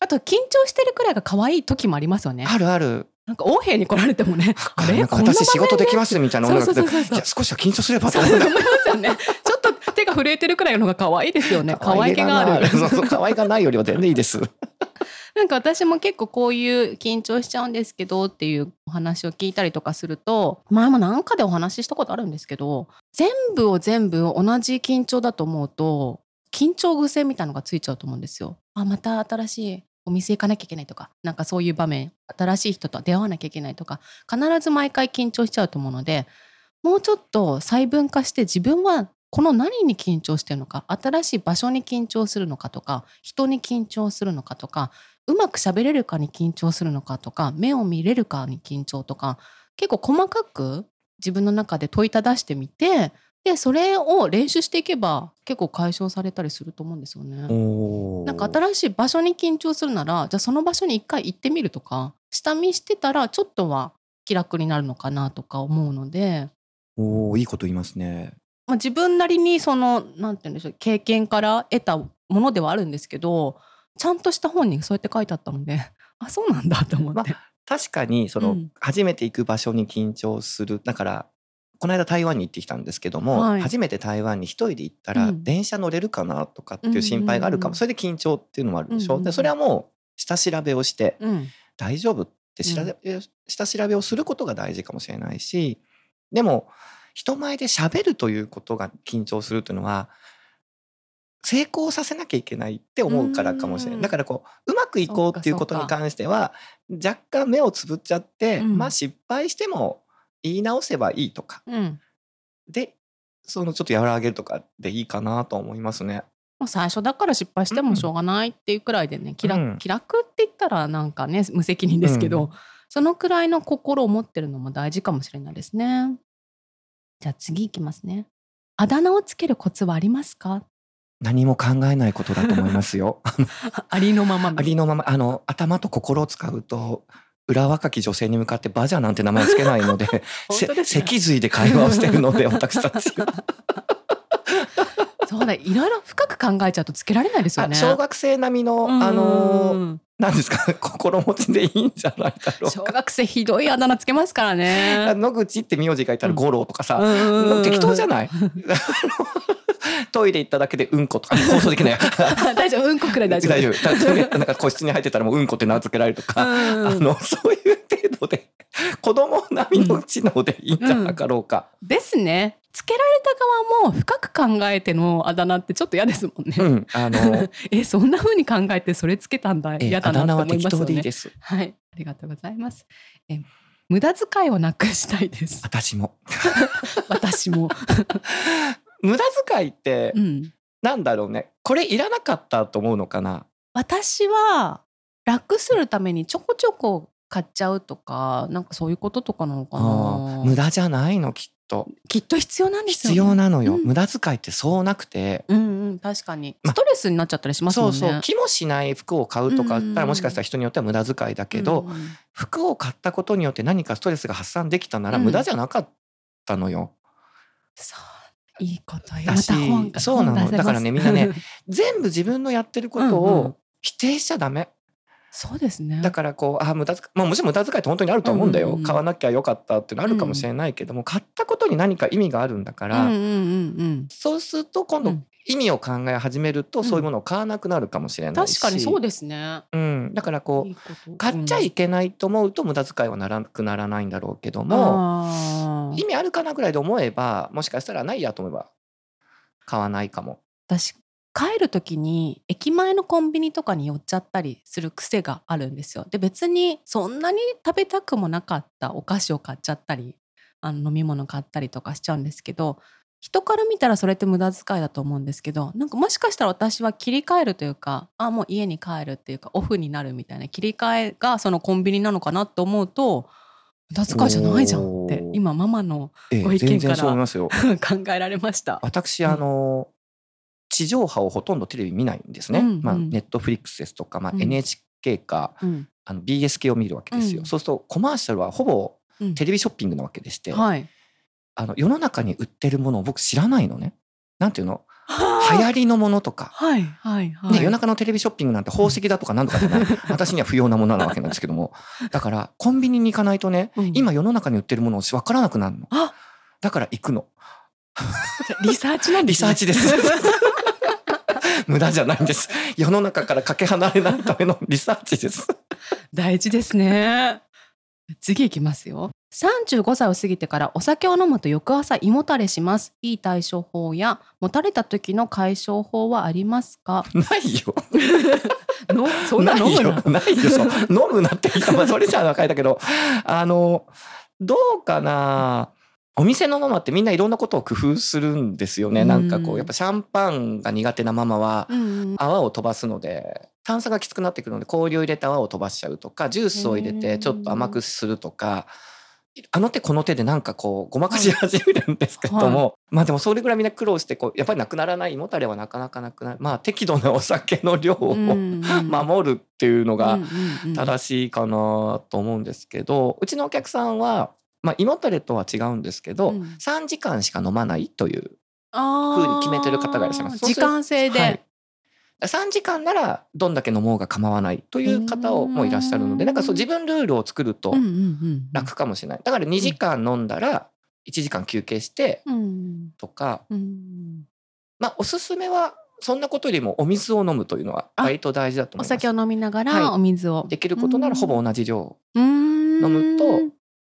あと緊張してるくらいが可愛い時もありますよね。あるある。なんか横兵に来られてもね。あれ私仕事できますみたいなそう女の子で少しは緊張すればと思いますよね。ちょっと手が震えてるくらいのが可愛いですよね。可愛げがある。可愛がないよりは全然いいです。なんか私も結構こういう緊張しちゃうんですけどっていうお話を聞いたりとかすると前も何かでお話ししたことあるんですけど全部を全部同じ緊張だと思うと緊張癖みたいのがついちゃうと思うんですよ。あまた新しいお店行かなきゃいけないとかなんかそういう場面新しい人と出会わなきゃいけないとか必ず毎回緊張しちゃうと思うのでもうちょっと細分化して自分はこの何に緊張してるのか新しい場所に緊張するのかとか人に緊張するのかとかうまく喋れるかに緊張するのかとか目を見れるかに緊張とか結構細かく自分の中で問いただしてみてでそれを練習していけば結構解消されたりすると思うんですよね。おなんか新しい場所に緊張するならじゃあその場所に一回行ってみるとか下見してたらちょっとは気楽になるのかなとか思うので、おーいいこと言いますね。まあ、自分なりにそのなんて言うんでしょう経験から得たものではあるんですけどちゃんとした本にそうやって書いてあったので。あそうなんだと思って。確かにその、うん。初めて行く場所に緊張する。だからこの間台湾に行ってきたんですけども、はい。初めて台湾に一人で行ったら、うん。電車乗れるかなとかっていう心配があるかも、うんそれで緊張っていうのもあるでしょ、うんでそれはもう下調べをしてうん。大丈夫って調べ、下調べをすることが大事かもしれないしでも人前で喋るということが緊張するというのは成功させなきゃいけないって思うからかもしれなうん。いだからこううまくいこうっていうことに関しては若干目をつぶっちゃって、うん。まあ失敗しても言い直せばいいとか。うん。でそのちょっと和らげるとかでいいかなと思いますね。まあ、最初だから失敗してもしょうがないっていうくらいでね、気楽うん気楽って言ったらなんかね無責任ですけど、うん。そのくらいの心を持ってるのも大事かもしれないですね。じゃあ次いきますね。あだ名をつけるコツはありますか？何も考えないことだと思いますよ。ありのままありのままあの頭と心を使うと裏若き女性に向かってバジャなんて名前つけないので で脊髄で会話をしてるので私たち そうだいろいろ深く考えちゃうとつけられないですよね。あ小学生並みのうんあのうん何ですか？心持ちでいいんじゃないだろう小か。学生ひどいあだ名つけますからね。野口って名字がいたら五郎とかさ、うん適当じゃない？トイレ行っただけでうんことか放送できない 大丈夫うんこくらい大丈夫。大丈夫だトイレなんか個室に入ってたらもううんこって名付けられるとか、うんあのそういう程度で子供並みの知能でいいんじゃなかろうか。ですね。つけられた側も深く考えてのあだ名ってちょっと嫌ですもんね。うん、あの えそんな風に考えてそれつけたんだえ嫌だなって思いますよねいい。はいありがとうございます。え無駄遣いをなくしたいです。私も。私も。無駄遣いってうん。なんだろうね。これいらなかったと思うのかな？私は楽するためにちょこちょこ買っちゃうとかなんかそういうこととかなのかな。無駄じゃないのきっと。きっと必要なんですよ、必ね。要なのよ。うん無駄遣いってそうなくて。うんうん確かにまストレスになっちゃったりしますね。そうそう気もしない服を買うとかだったらもしかしたら人によっては無駄遣いだけど、うんうん服を買ったことによって何かストレスが発散できたならうん無駄じゃなかったのよ。そういいこと言だしまたそうなの。だからねみんなね 全部自分のやってることうんうん。を否定しちゃダメ。そうですね。だからこうあ無駄遣いまあもちろん無駄遣いって本当にあると思うんだよ、うんうんうん買わなきゃよかったってのあるかもしれないけども、買ったことに何か意味があるんだから、うんうんうんうん。そうすると今度うん意味を考え始めるとうんそういうものを買わなくなるかもしれないし、確かにそうですね。うん、だからこいう買っちゃいけないと思うと無駄遣いはならなくならないんだろうけどうんも、意味あるかなぐらいで思えばもしかしたらないやと思えば買わないかも。私帰る時に駅前のコンビニとかに寄っちゃったりする癖があるんですよ。で別にそんなに食べたくもなかったお菓子を買っちゃったりあの飲み物買ったりとかしちゃうんですけど人から見たらそれって無駄遣いだと思うんですけどなんかもしかしたら私は切り替えるというかあもう家に帰るっていうかオフになるみたいな切り替えがそのコンビニなのかなと思うと無駄遣いじゃないじゃんって今ママのええご意見から全然そう思いますよ。考えられました。私あの地上波をほとんどテレビ見ないんですね。うんうんまあネットフリックスですとか、まあ、うん NHK か、うんあの BS 系を見るわけですよ。うんそうするとコマーシャルはほぼうんテレビショッピングなわけでして、はい、あの世の中に売ってるものを僕知らないのね。なんていうの？は流行りのものとか。はいはいはい。ね、夜中のテレビショッピングなんて宝石だとか何とかじゃない私には不要なものなわけなんですけども だからコンビニに行かないとね、うん今世の中に売ってるものを分からなくなるのあだから行くのリサーチなんです、ね。リサーチです 無駄じゃないんです世の中からかけ離れないためのリサーチです大事ですね。次いきますよ。35歳を過ぎてからお酒を飲むと翌朝胃もたれします。いい対処法やもたれた時の解消法はありますか？ないよ のそんな飲むな。ないよないよ飲むなって言ったまあ それじゃ若いだけどあのどうかな？お店のママってみんないろんなことを工夫するんですよね、うんなんかこうやっぱシャンパンが苦手なママは泡を飛ばすので炭酸がきつくなってくるので氷を入れて泡を飛ばしちゃうとかジュースを入れてちょっと甘くするとか。あの手この手でなんかこうごまかし始めるんですけども、まあでもそれぐらいみんな苦労してこうやっぱりなくならない胃もたれはなかなかなくなる。まあ適度なお酒の量を、守るっていうのが正しいかなと思うんですけどうちのお客さんは、まあ、胃もたれとは違うんですけど、うん。3時間しか飲まないというあー。風に決めてる方がいらっしゃいます。時る間制で。はい3時間ならどんだけ飲もうが構わないという方をもいらっしゃるのうんでなんかそう自分ルールを作ると楽かもしれないだから2時間飲んだら1時間休憩してうんとか、うんまあおすすめはそんなことよりもお水を飲むというのはあ割と大事だと思います。お酒を飲みながはいらお水を。できることならほぼ同じ量飲飲むと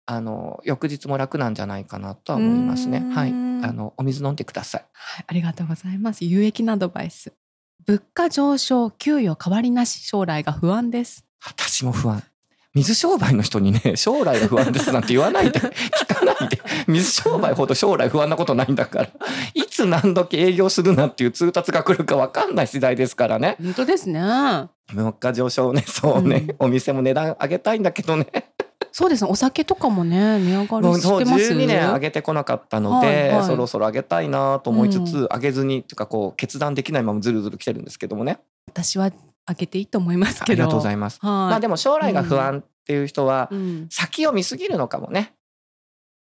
あの翌日も楽なんじゃないかなとは思いますね。うんはい、あのお水飲んでください。はい、ありがとうございます。有益なアドバイス。物価上昇、給与変わりなし、将来が不安です。私も不安。水商売の人にね 将来が不安ですなんて言わないで聞かないで水商売ほど将来不安なことないんだからいつ何時営業するなっていう通達が来るか分かんない時代ですからね本当ですね。物価上昇ねそうね、うんお店も値段上げたいんだけどねそうですね。お酒とかもね、値上がりしてます。12年上げてこなかったので、はいはいそろそろ上げたいなと思いつつ、うん上げずにっていうかこう決断できないままずるずる来てるんですけどもね私は上げていいと思いますありけど。がとうございます。はい。まあでも将来が不安っていう人はうん、先を見すぎるのかもね。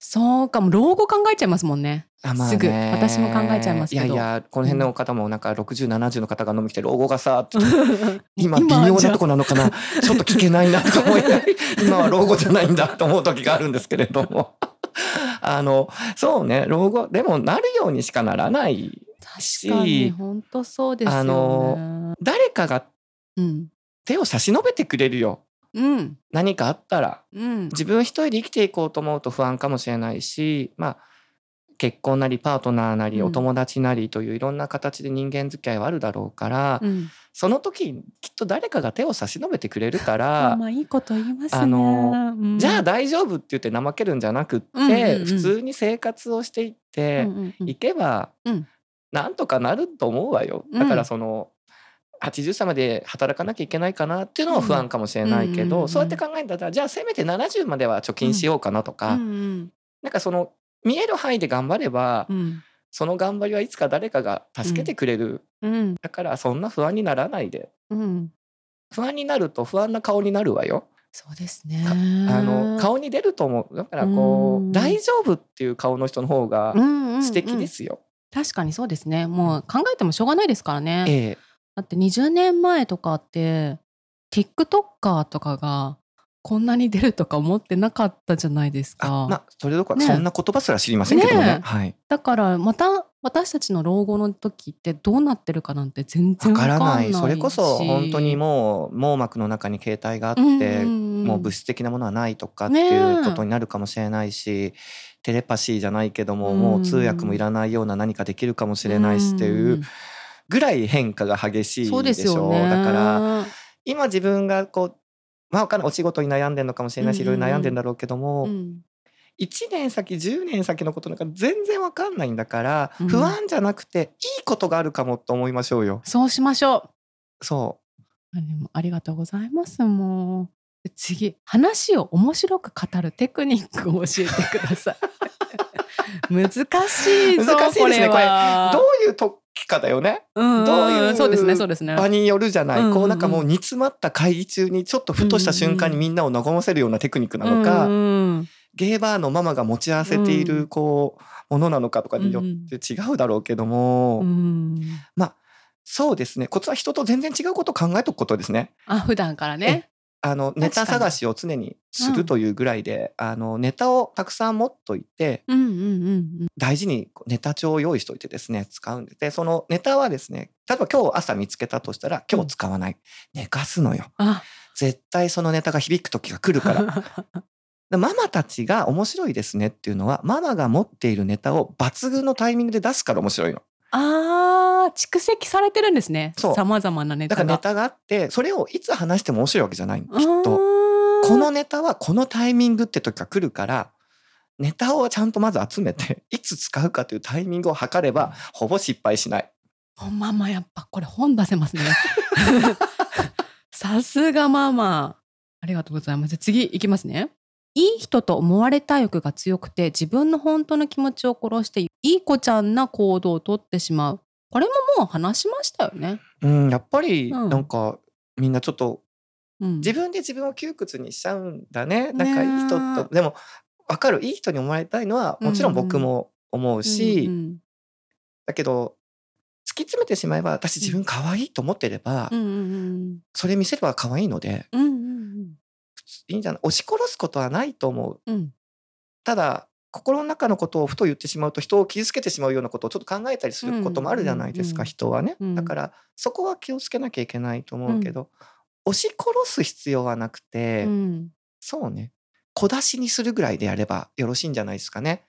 そうかも老後考えちゃいますもんね。あまあね。すぐ。私も考えちゃいますけど。いやいやこの辺の方もなんか6070の方が飲み来て老後がさ 今微妙なとこなのかな。ちょっと聞けないなとか思い 今は老後じゃないんだと思う時があるんですけれども。あのそうね老後でもなるようにしかならない確かに本当そうですよね。あの誰かがうん。手を差し伸べてくれるようん。何かあったらうん。自分一人で生きていこうと思うと不安かもしれないしまあ結婚なりパートナーなりうん。お友達なりといういろんな形で人間付き合いはあるだろうから、うん。その時きっと誰かが手を差し伸べてくれるかまあらまあいいこと言いますね。あのうん。じゃあ大丈夫って言って怠けるんじゃなくって、うんうんうん。普通に生活をしていってうんうんうん。いけば、うん。なんとかなると思うわよ。うん。だからその80歳まで働かなきゃいけないかなっていうのは不安かもしれないけど、うんうんうんうん。そうやって考えたらじゃあせめて70までは貯金しようかなとか、うんうん。なんかその見える範囲で頑張れば、うん。その頑張りはいつか誰かが助けてくれる、うん。だからそんな不安にならないで。うん。不安になると不安な顔になるわよ。そうですね。あの顔に出ると思う。だからこう、うん。大丈夫っていう顔の人の方がうんうんうん。素敵ですよ。確かにそうですね。もう考えてもしょうがないですからね。ええだって20年前とかって TikToker とかがこんなに出るとか思ってなかったじゃないですか。あまあそれどころねかそんな言葉すら知りませんけどもね。ねはい。だからまた私たちの老後の時ってどうなってるかなんて全然わわからない。それこそ本当にもう網膜の中に携帯があって、うんうんうんもう物質的なものはないとかっていうことになるかもしれないし、テレパシーじゃないけども、うんもう通訳もいらないような何かできるかもしれないしっていうぐらい変化が激しいでしょう。ね。だから今自分がこうまあわかんないお仕事に悩んでるのかもしれないし、いろいろ悩んでんだろうけども、うん1年先10年先のことなんか全然わかんないんだから、うん不安じゃなくていいことがあるかもと思いましょうよ。そうしましょそうあでもありがとうございます。もうで次話を面白く語るテクニックを教えてください。難しいぞ難しいですねこれは。どういう時かだよね。うんどういうそうですねそうですね。場によるじゃない、うんうんうんこうなんかもう煮詰まった会議中にちょっとふとした瞬間にみんなを和ませるようなテクニックなのか、うんうんゲーバーのママが持ち合わせていうるんこうものなのかとかによって違うだろうけども、うんそうですねコツは人と全然違うことを考えとくことですね。あ普段からね。あのネタ探しを常にするというぐらいで、あのネタをたくさん持っといてうんうんうん大事にネタ帳を用意しておいてですね使うんででそのネタはですね例えば今日朝見つけたとしたら今日使わない、寝かすのよ。あ。絶対そのネタが響く時が来るから。でママたちが面白いですねっていうのはママが持っているネタを抜群のタイミングで出すから面白いのあー蓄積されてるんですね。そうさまざまなネタが。だからネタがあってそれをいつ話しても面白いわけじゃないのきっとこのネタはこのタイミングって時が来るからネタをちゃんとまず集めて いつ使うかというタイミングを測ればほぼ失敗しないママやっぱこれ本出せますね。さすがママ。ありがとうございます。次いきますね。いい人と思われたい欲が強くて自分の本当の気持ちを殺していい子ちゃんな行動をとってしまう。これももう話しましたよね。うんやっぱりうん。なんかみんなちょっとうん、自分で自分を窮屈にしちゃうんだね。ねなんかいい人と。でも分かる。いい人に思われたいのはもちろん僕も思うし、うんだけど突き詰めてしまえば私自分可愛いと思ってれば、うんうんうんそれ見せれば可愛いのでうんうんいいんじゃない？押し殺すことはないと思う。うん。うんただ心の中のことをふと言ってしまうと人を傷つけてしまうようなことをちょっと考えたりすることもあるじゃないですか、うん人はね、うん。だからそこは気をつけなきゃいけないと思うけど、押し殺す必要はなくて、うん。そうね。小出しにするぐらいでやればよろしいんじゃないですかね。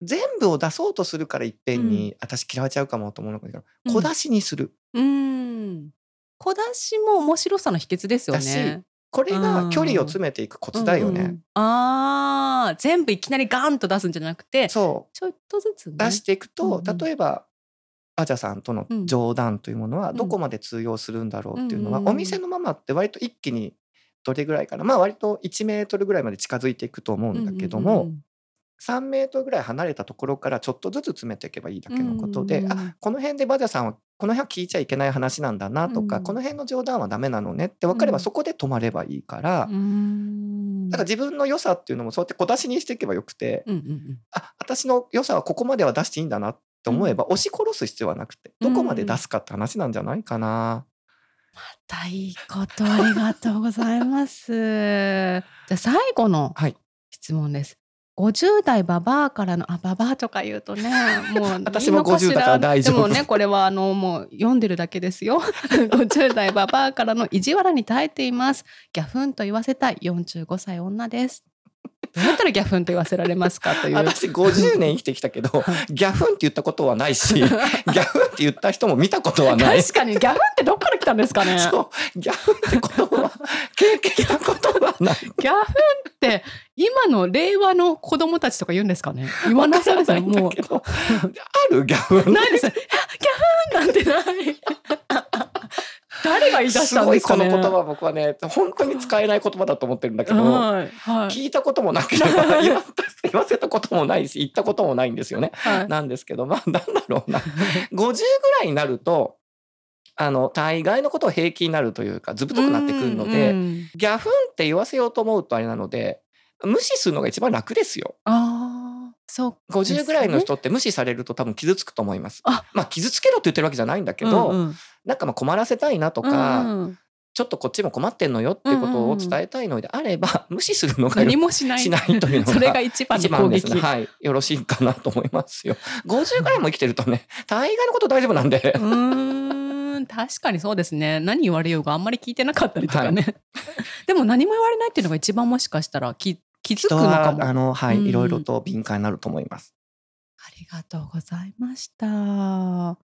全部を出そうとするからいっぺんに、私嫌われちゃうかもと思うのだけどうん。小出しにする、うん。小出しも面白さの秘訣ですよね。これが距離を詰めていくコツだよね。うんうん。ああ全部いきなりガンと出すんじゃなくてそう。ちょっとずつね。出していくと、うんうん。例えばアジャさんとのうん冗談というものはん。どこまで通用するんだろうっていうのは、うんお店のママって割と一気にどれぐらいかな。まあ割と1メートルぐらいまで近づいていくと思うんだけども、うんうんうん。3メートルぐらい離れたところからちょっとずつ詰めていけばいいだけのことで、うんうんうん。あこの辺でバジャさんはこの辺は聞いちゃいけない話なんだなとか、うんこの辺の冗談はダメなのねって分かればうんそこで止まればいいから、うーんだから自分の良さっていうのもそうやって小出しにしていけばよくて、うんうんうんあ私の良さはここまでは出していいんだなって思えば、押し殺す必要はなくてどこまで出すかって話なんじゃないかな。またいいことありがとうございます。じゃあ最後のはい質問です。50代ババアからのあババアとか言うとね もう私もいいのかし50だから大丈夫。でもねこれはあのもう読んでるだけですよ。50代ババアからの意地悪に耐えています。ギャフンと言わせたい45歳女ですどうやったらギャフンと言わせられますかという私50年生きてきたけどギャフンって言ったことはないし ギャフンって言った人も見たことはない。確かにギャフンってどっから来たんですかね？そうギャフンって言葉は経験したことはない。ギャフンって今の令和の子供たちとか言うんですかね？言わなさですねもうあるギャフンないです。ギャフンなんてない。誰が言い出しすごいたんですかね。この言葉僕はね本当に使えない言葉だと思ってるんだけどはいはい聞いたこともなければ言わ言わせたこともないし言ったこともないんですよね。はい。なんですけどまあなんだろうな50ぐらいになるとあの大概のことを平気になるというかずぶとくなってくるのでギャフンって言わせようと思うとあれなので無視するのが一番楽ですよ。ああ、そう。50ぐらいの人って無視されると多分傷つくと思います。あまあ傷つけろって言ってるわけじゃないんだけけど、うんうんなんかまあ困らせたいなとか、うんうんちょっとこっちも困ってんのよっていうことを伝えたいのであれば、無視するのが何もしない。しないというのがそれが一番の攻ですね。撃。はい。よろしいかなと思いますよ。50ぐらいも生きてるとね、大概のこと大丈夫なんで。うーん確かにそうですね何言われようがあんまり聞いてなかったりとかね、でも何も言われないっていうのが一番もしかしたら気気づく人のかも、はあの、はい、うんいろいろと敏感になると思います。ありがとうございました。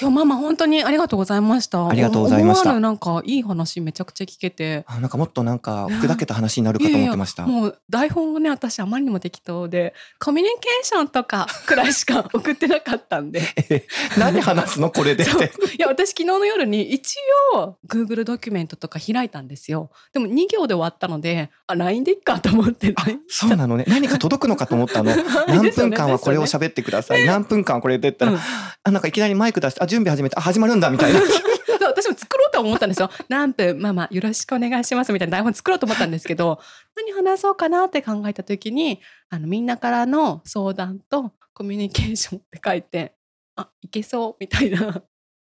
今日ママ本当にありがとうございました。ありがとうございました思わぬなんかいい話めちゃくちゃ聞けて。あなんかもっとなんか砕けた話になるかと思ってました。もう台本がね私あまりにも適当でコミュニケーションとかくらいしか送ってなかったんで 何話すのこれで。いや私昨日の夜に一応 Google ドキュメントとか開いたんですよでも2行で終わったのであ LINE でいっかと思ってあそうなのね。何か届くのかと思ったの。何分間はこれを喋ってください。何分間はこれでったら、あなんかいきなりマイク出して、あ準備始めて、あ始まるんだみたいな。私も作ろうと思ったんですよ。何分ママよろしくお願いしますみたいな台本作ろうと思ったんですけど何話そうかなって考えた時にあのみんなからの相談とコミュニケーションって書いてあいけそうみたいな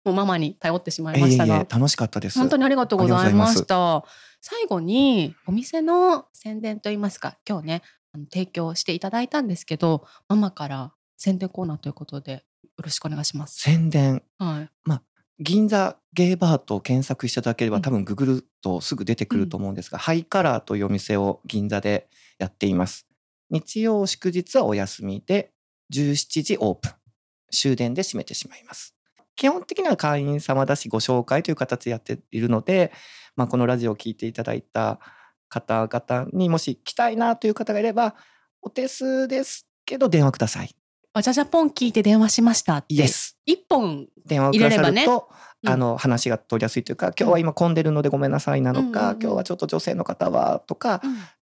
もうママに頼ってしまいましたがいえいえ楽しかったです。本当にありがとうございました。最後にお店の宣伝といいますか今日ねあの提供していただいたんですけどママから宣伝コーナーということでよろしくお願いします。宣伝。はい、銀座ゲイバーと検索していただければ、うん多分ググるとすぐ出てくると思うんですが、ハイカラーというお店を銀座でやっています。日曜祝日はお休みで17時オープン。終電で閉めてしまいます。基本的には会員様だしご紹介という形でやっているので、まあ、このラジオを聞いていただいた方々にもし来たいなという方がいればお手数ですけど電話ください。あじゃじゃポン聞いて電話しましたって。イエス。一本電話をくださると、うん。あの話が通りやすいというか今日は今混んでるのでごめんなさいなのか、うんうんうん。今日はちょっと女性の方はとか、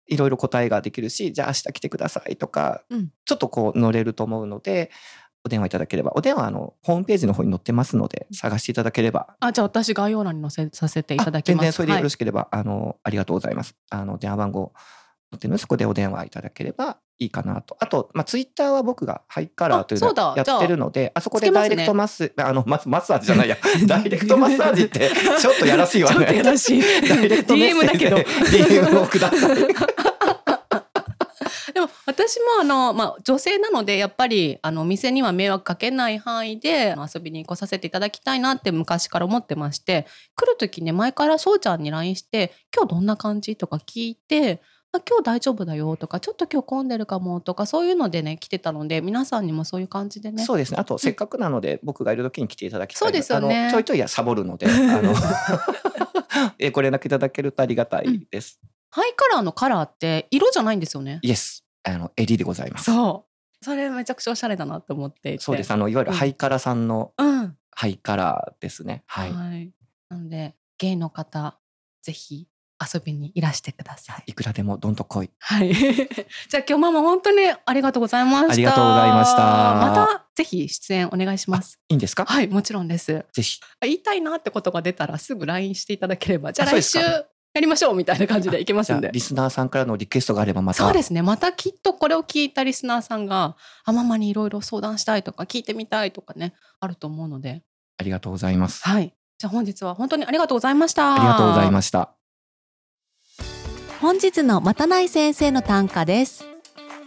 いろいろ答えができるしじゃあ明日来てくださいとか、うん。ちょっとこう乗れると思うのでお電話いただければお電話あのホームページの方に載ってますので探していただければ。あじゃあ私概要欄に載せさせていただきます。あ全然それでよろししければ、あのありがとうございます。あの電話番号載ってるのでそこでお電話いただければいいかなと。あと、まあ、ツイッターは僕がハイカラーというのをやってるのであそこでダイレクトマッス、あのマスマッサージじゃないや。ダイレクトマッサージってちょっとやらしいわちょっとやねらしい。ダイレクトメッセ DM だけど。ージで DM をください。でも私私もあの、まあ、女性なのでやっぱりあのお店には迷惑かけない範囲で遊びに来させていただきたいなって昔から思ってまして来る時ね前から翔ちゃんに LINE して「今日どんな感じ?」とか聞いて「あ今日大丈夫だよ」とか「ちょっと今日混んでるかも」とかそういうのでね来てたので皆さんにもそういう感じでね。そうですね。あとせっかくなので僕がいる時に来ていただきたいそうですよね。あのちょいちょいやサボるので あの えご連絡いただけるとありがたいです、ハイカラーのカラーって色じゃないんですよね？イエスあの襟でございます。そう。それめちゃくちゃおしゃれだなと思ってそうです。あのいわゆるうん。ハイカラさんのうん。ハイカラーですね。はい、はい、なのでゲイの方ぜひ遊びにいらしてください。いくらでもどんと来いはい。じゃあ今日ママ本当にありがとうございました。ありがとうございましたまたぜひ出演お願いします。いいんですか？はい、もちろんです。ぜひ言いたいなってことが出たらすぐ LINE していただければ、じゃあ来週やりましょうみたいな感じでいけますんで。リスナーさんからのリクエストがあればまたそうですね。またきっとこれを聞いたリスナーさんが、あ、ママにいろいろ相談したいとか聞いてみたいとかね、あると思うので。ありがとうございますはい。じゃあ本日は本当にありがとうございました。ありがとうございました本日のまたない先生の短歌です。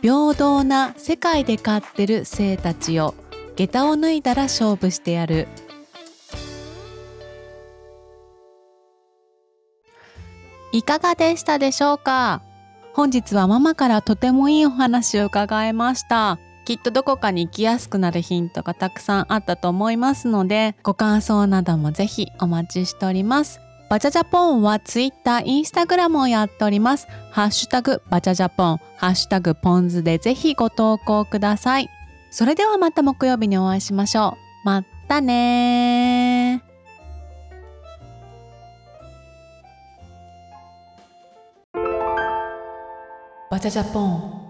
平等な世界で飼ってる生たちよ下駄を脱いだら勝負してやる。いかがでしたでしょうか？本日はママからとてもいいお話を伺えました。きっとどこかに行きやすくなるヒントがたくさんあったと思いますのでご感想などもぜひお待ちしております。バチャジャポンはツイッター、インスタグラムをやっております。ハッシュタグバチャジャポン、ハッシュタグポンズでぜひご投稿ください。それではまた木曜日にお会いしましょう。またねバチャジャポン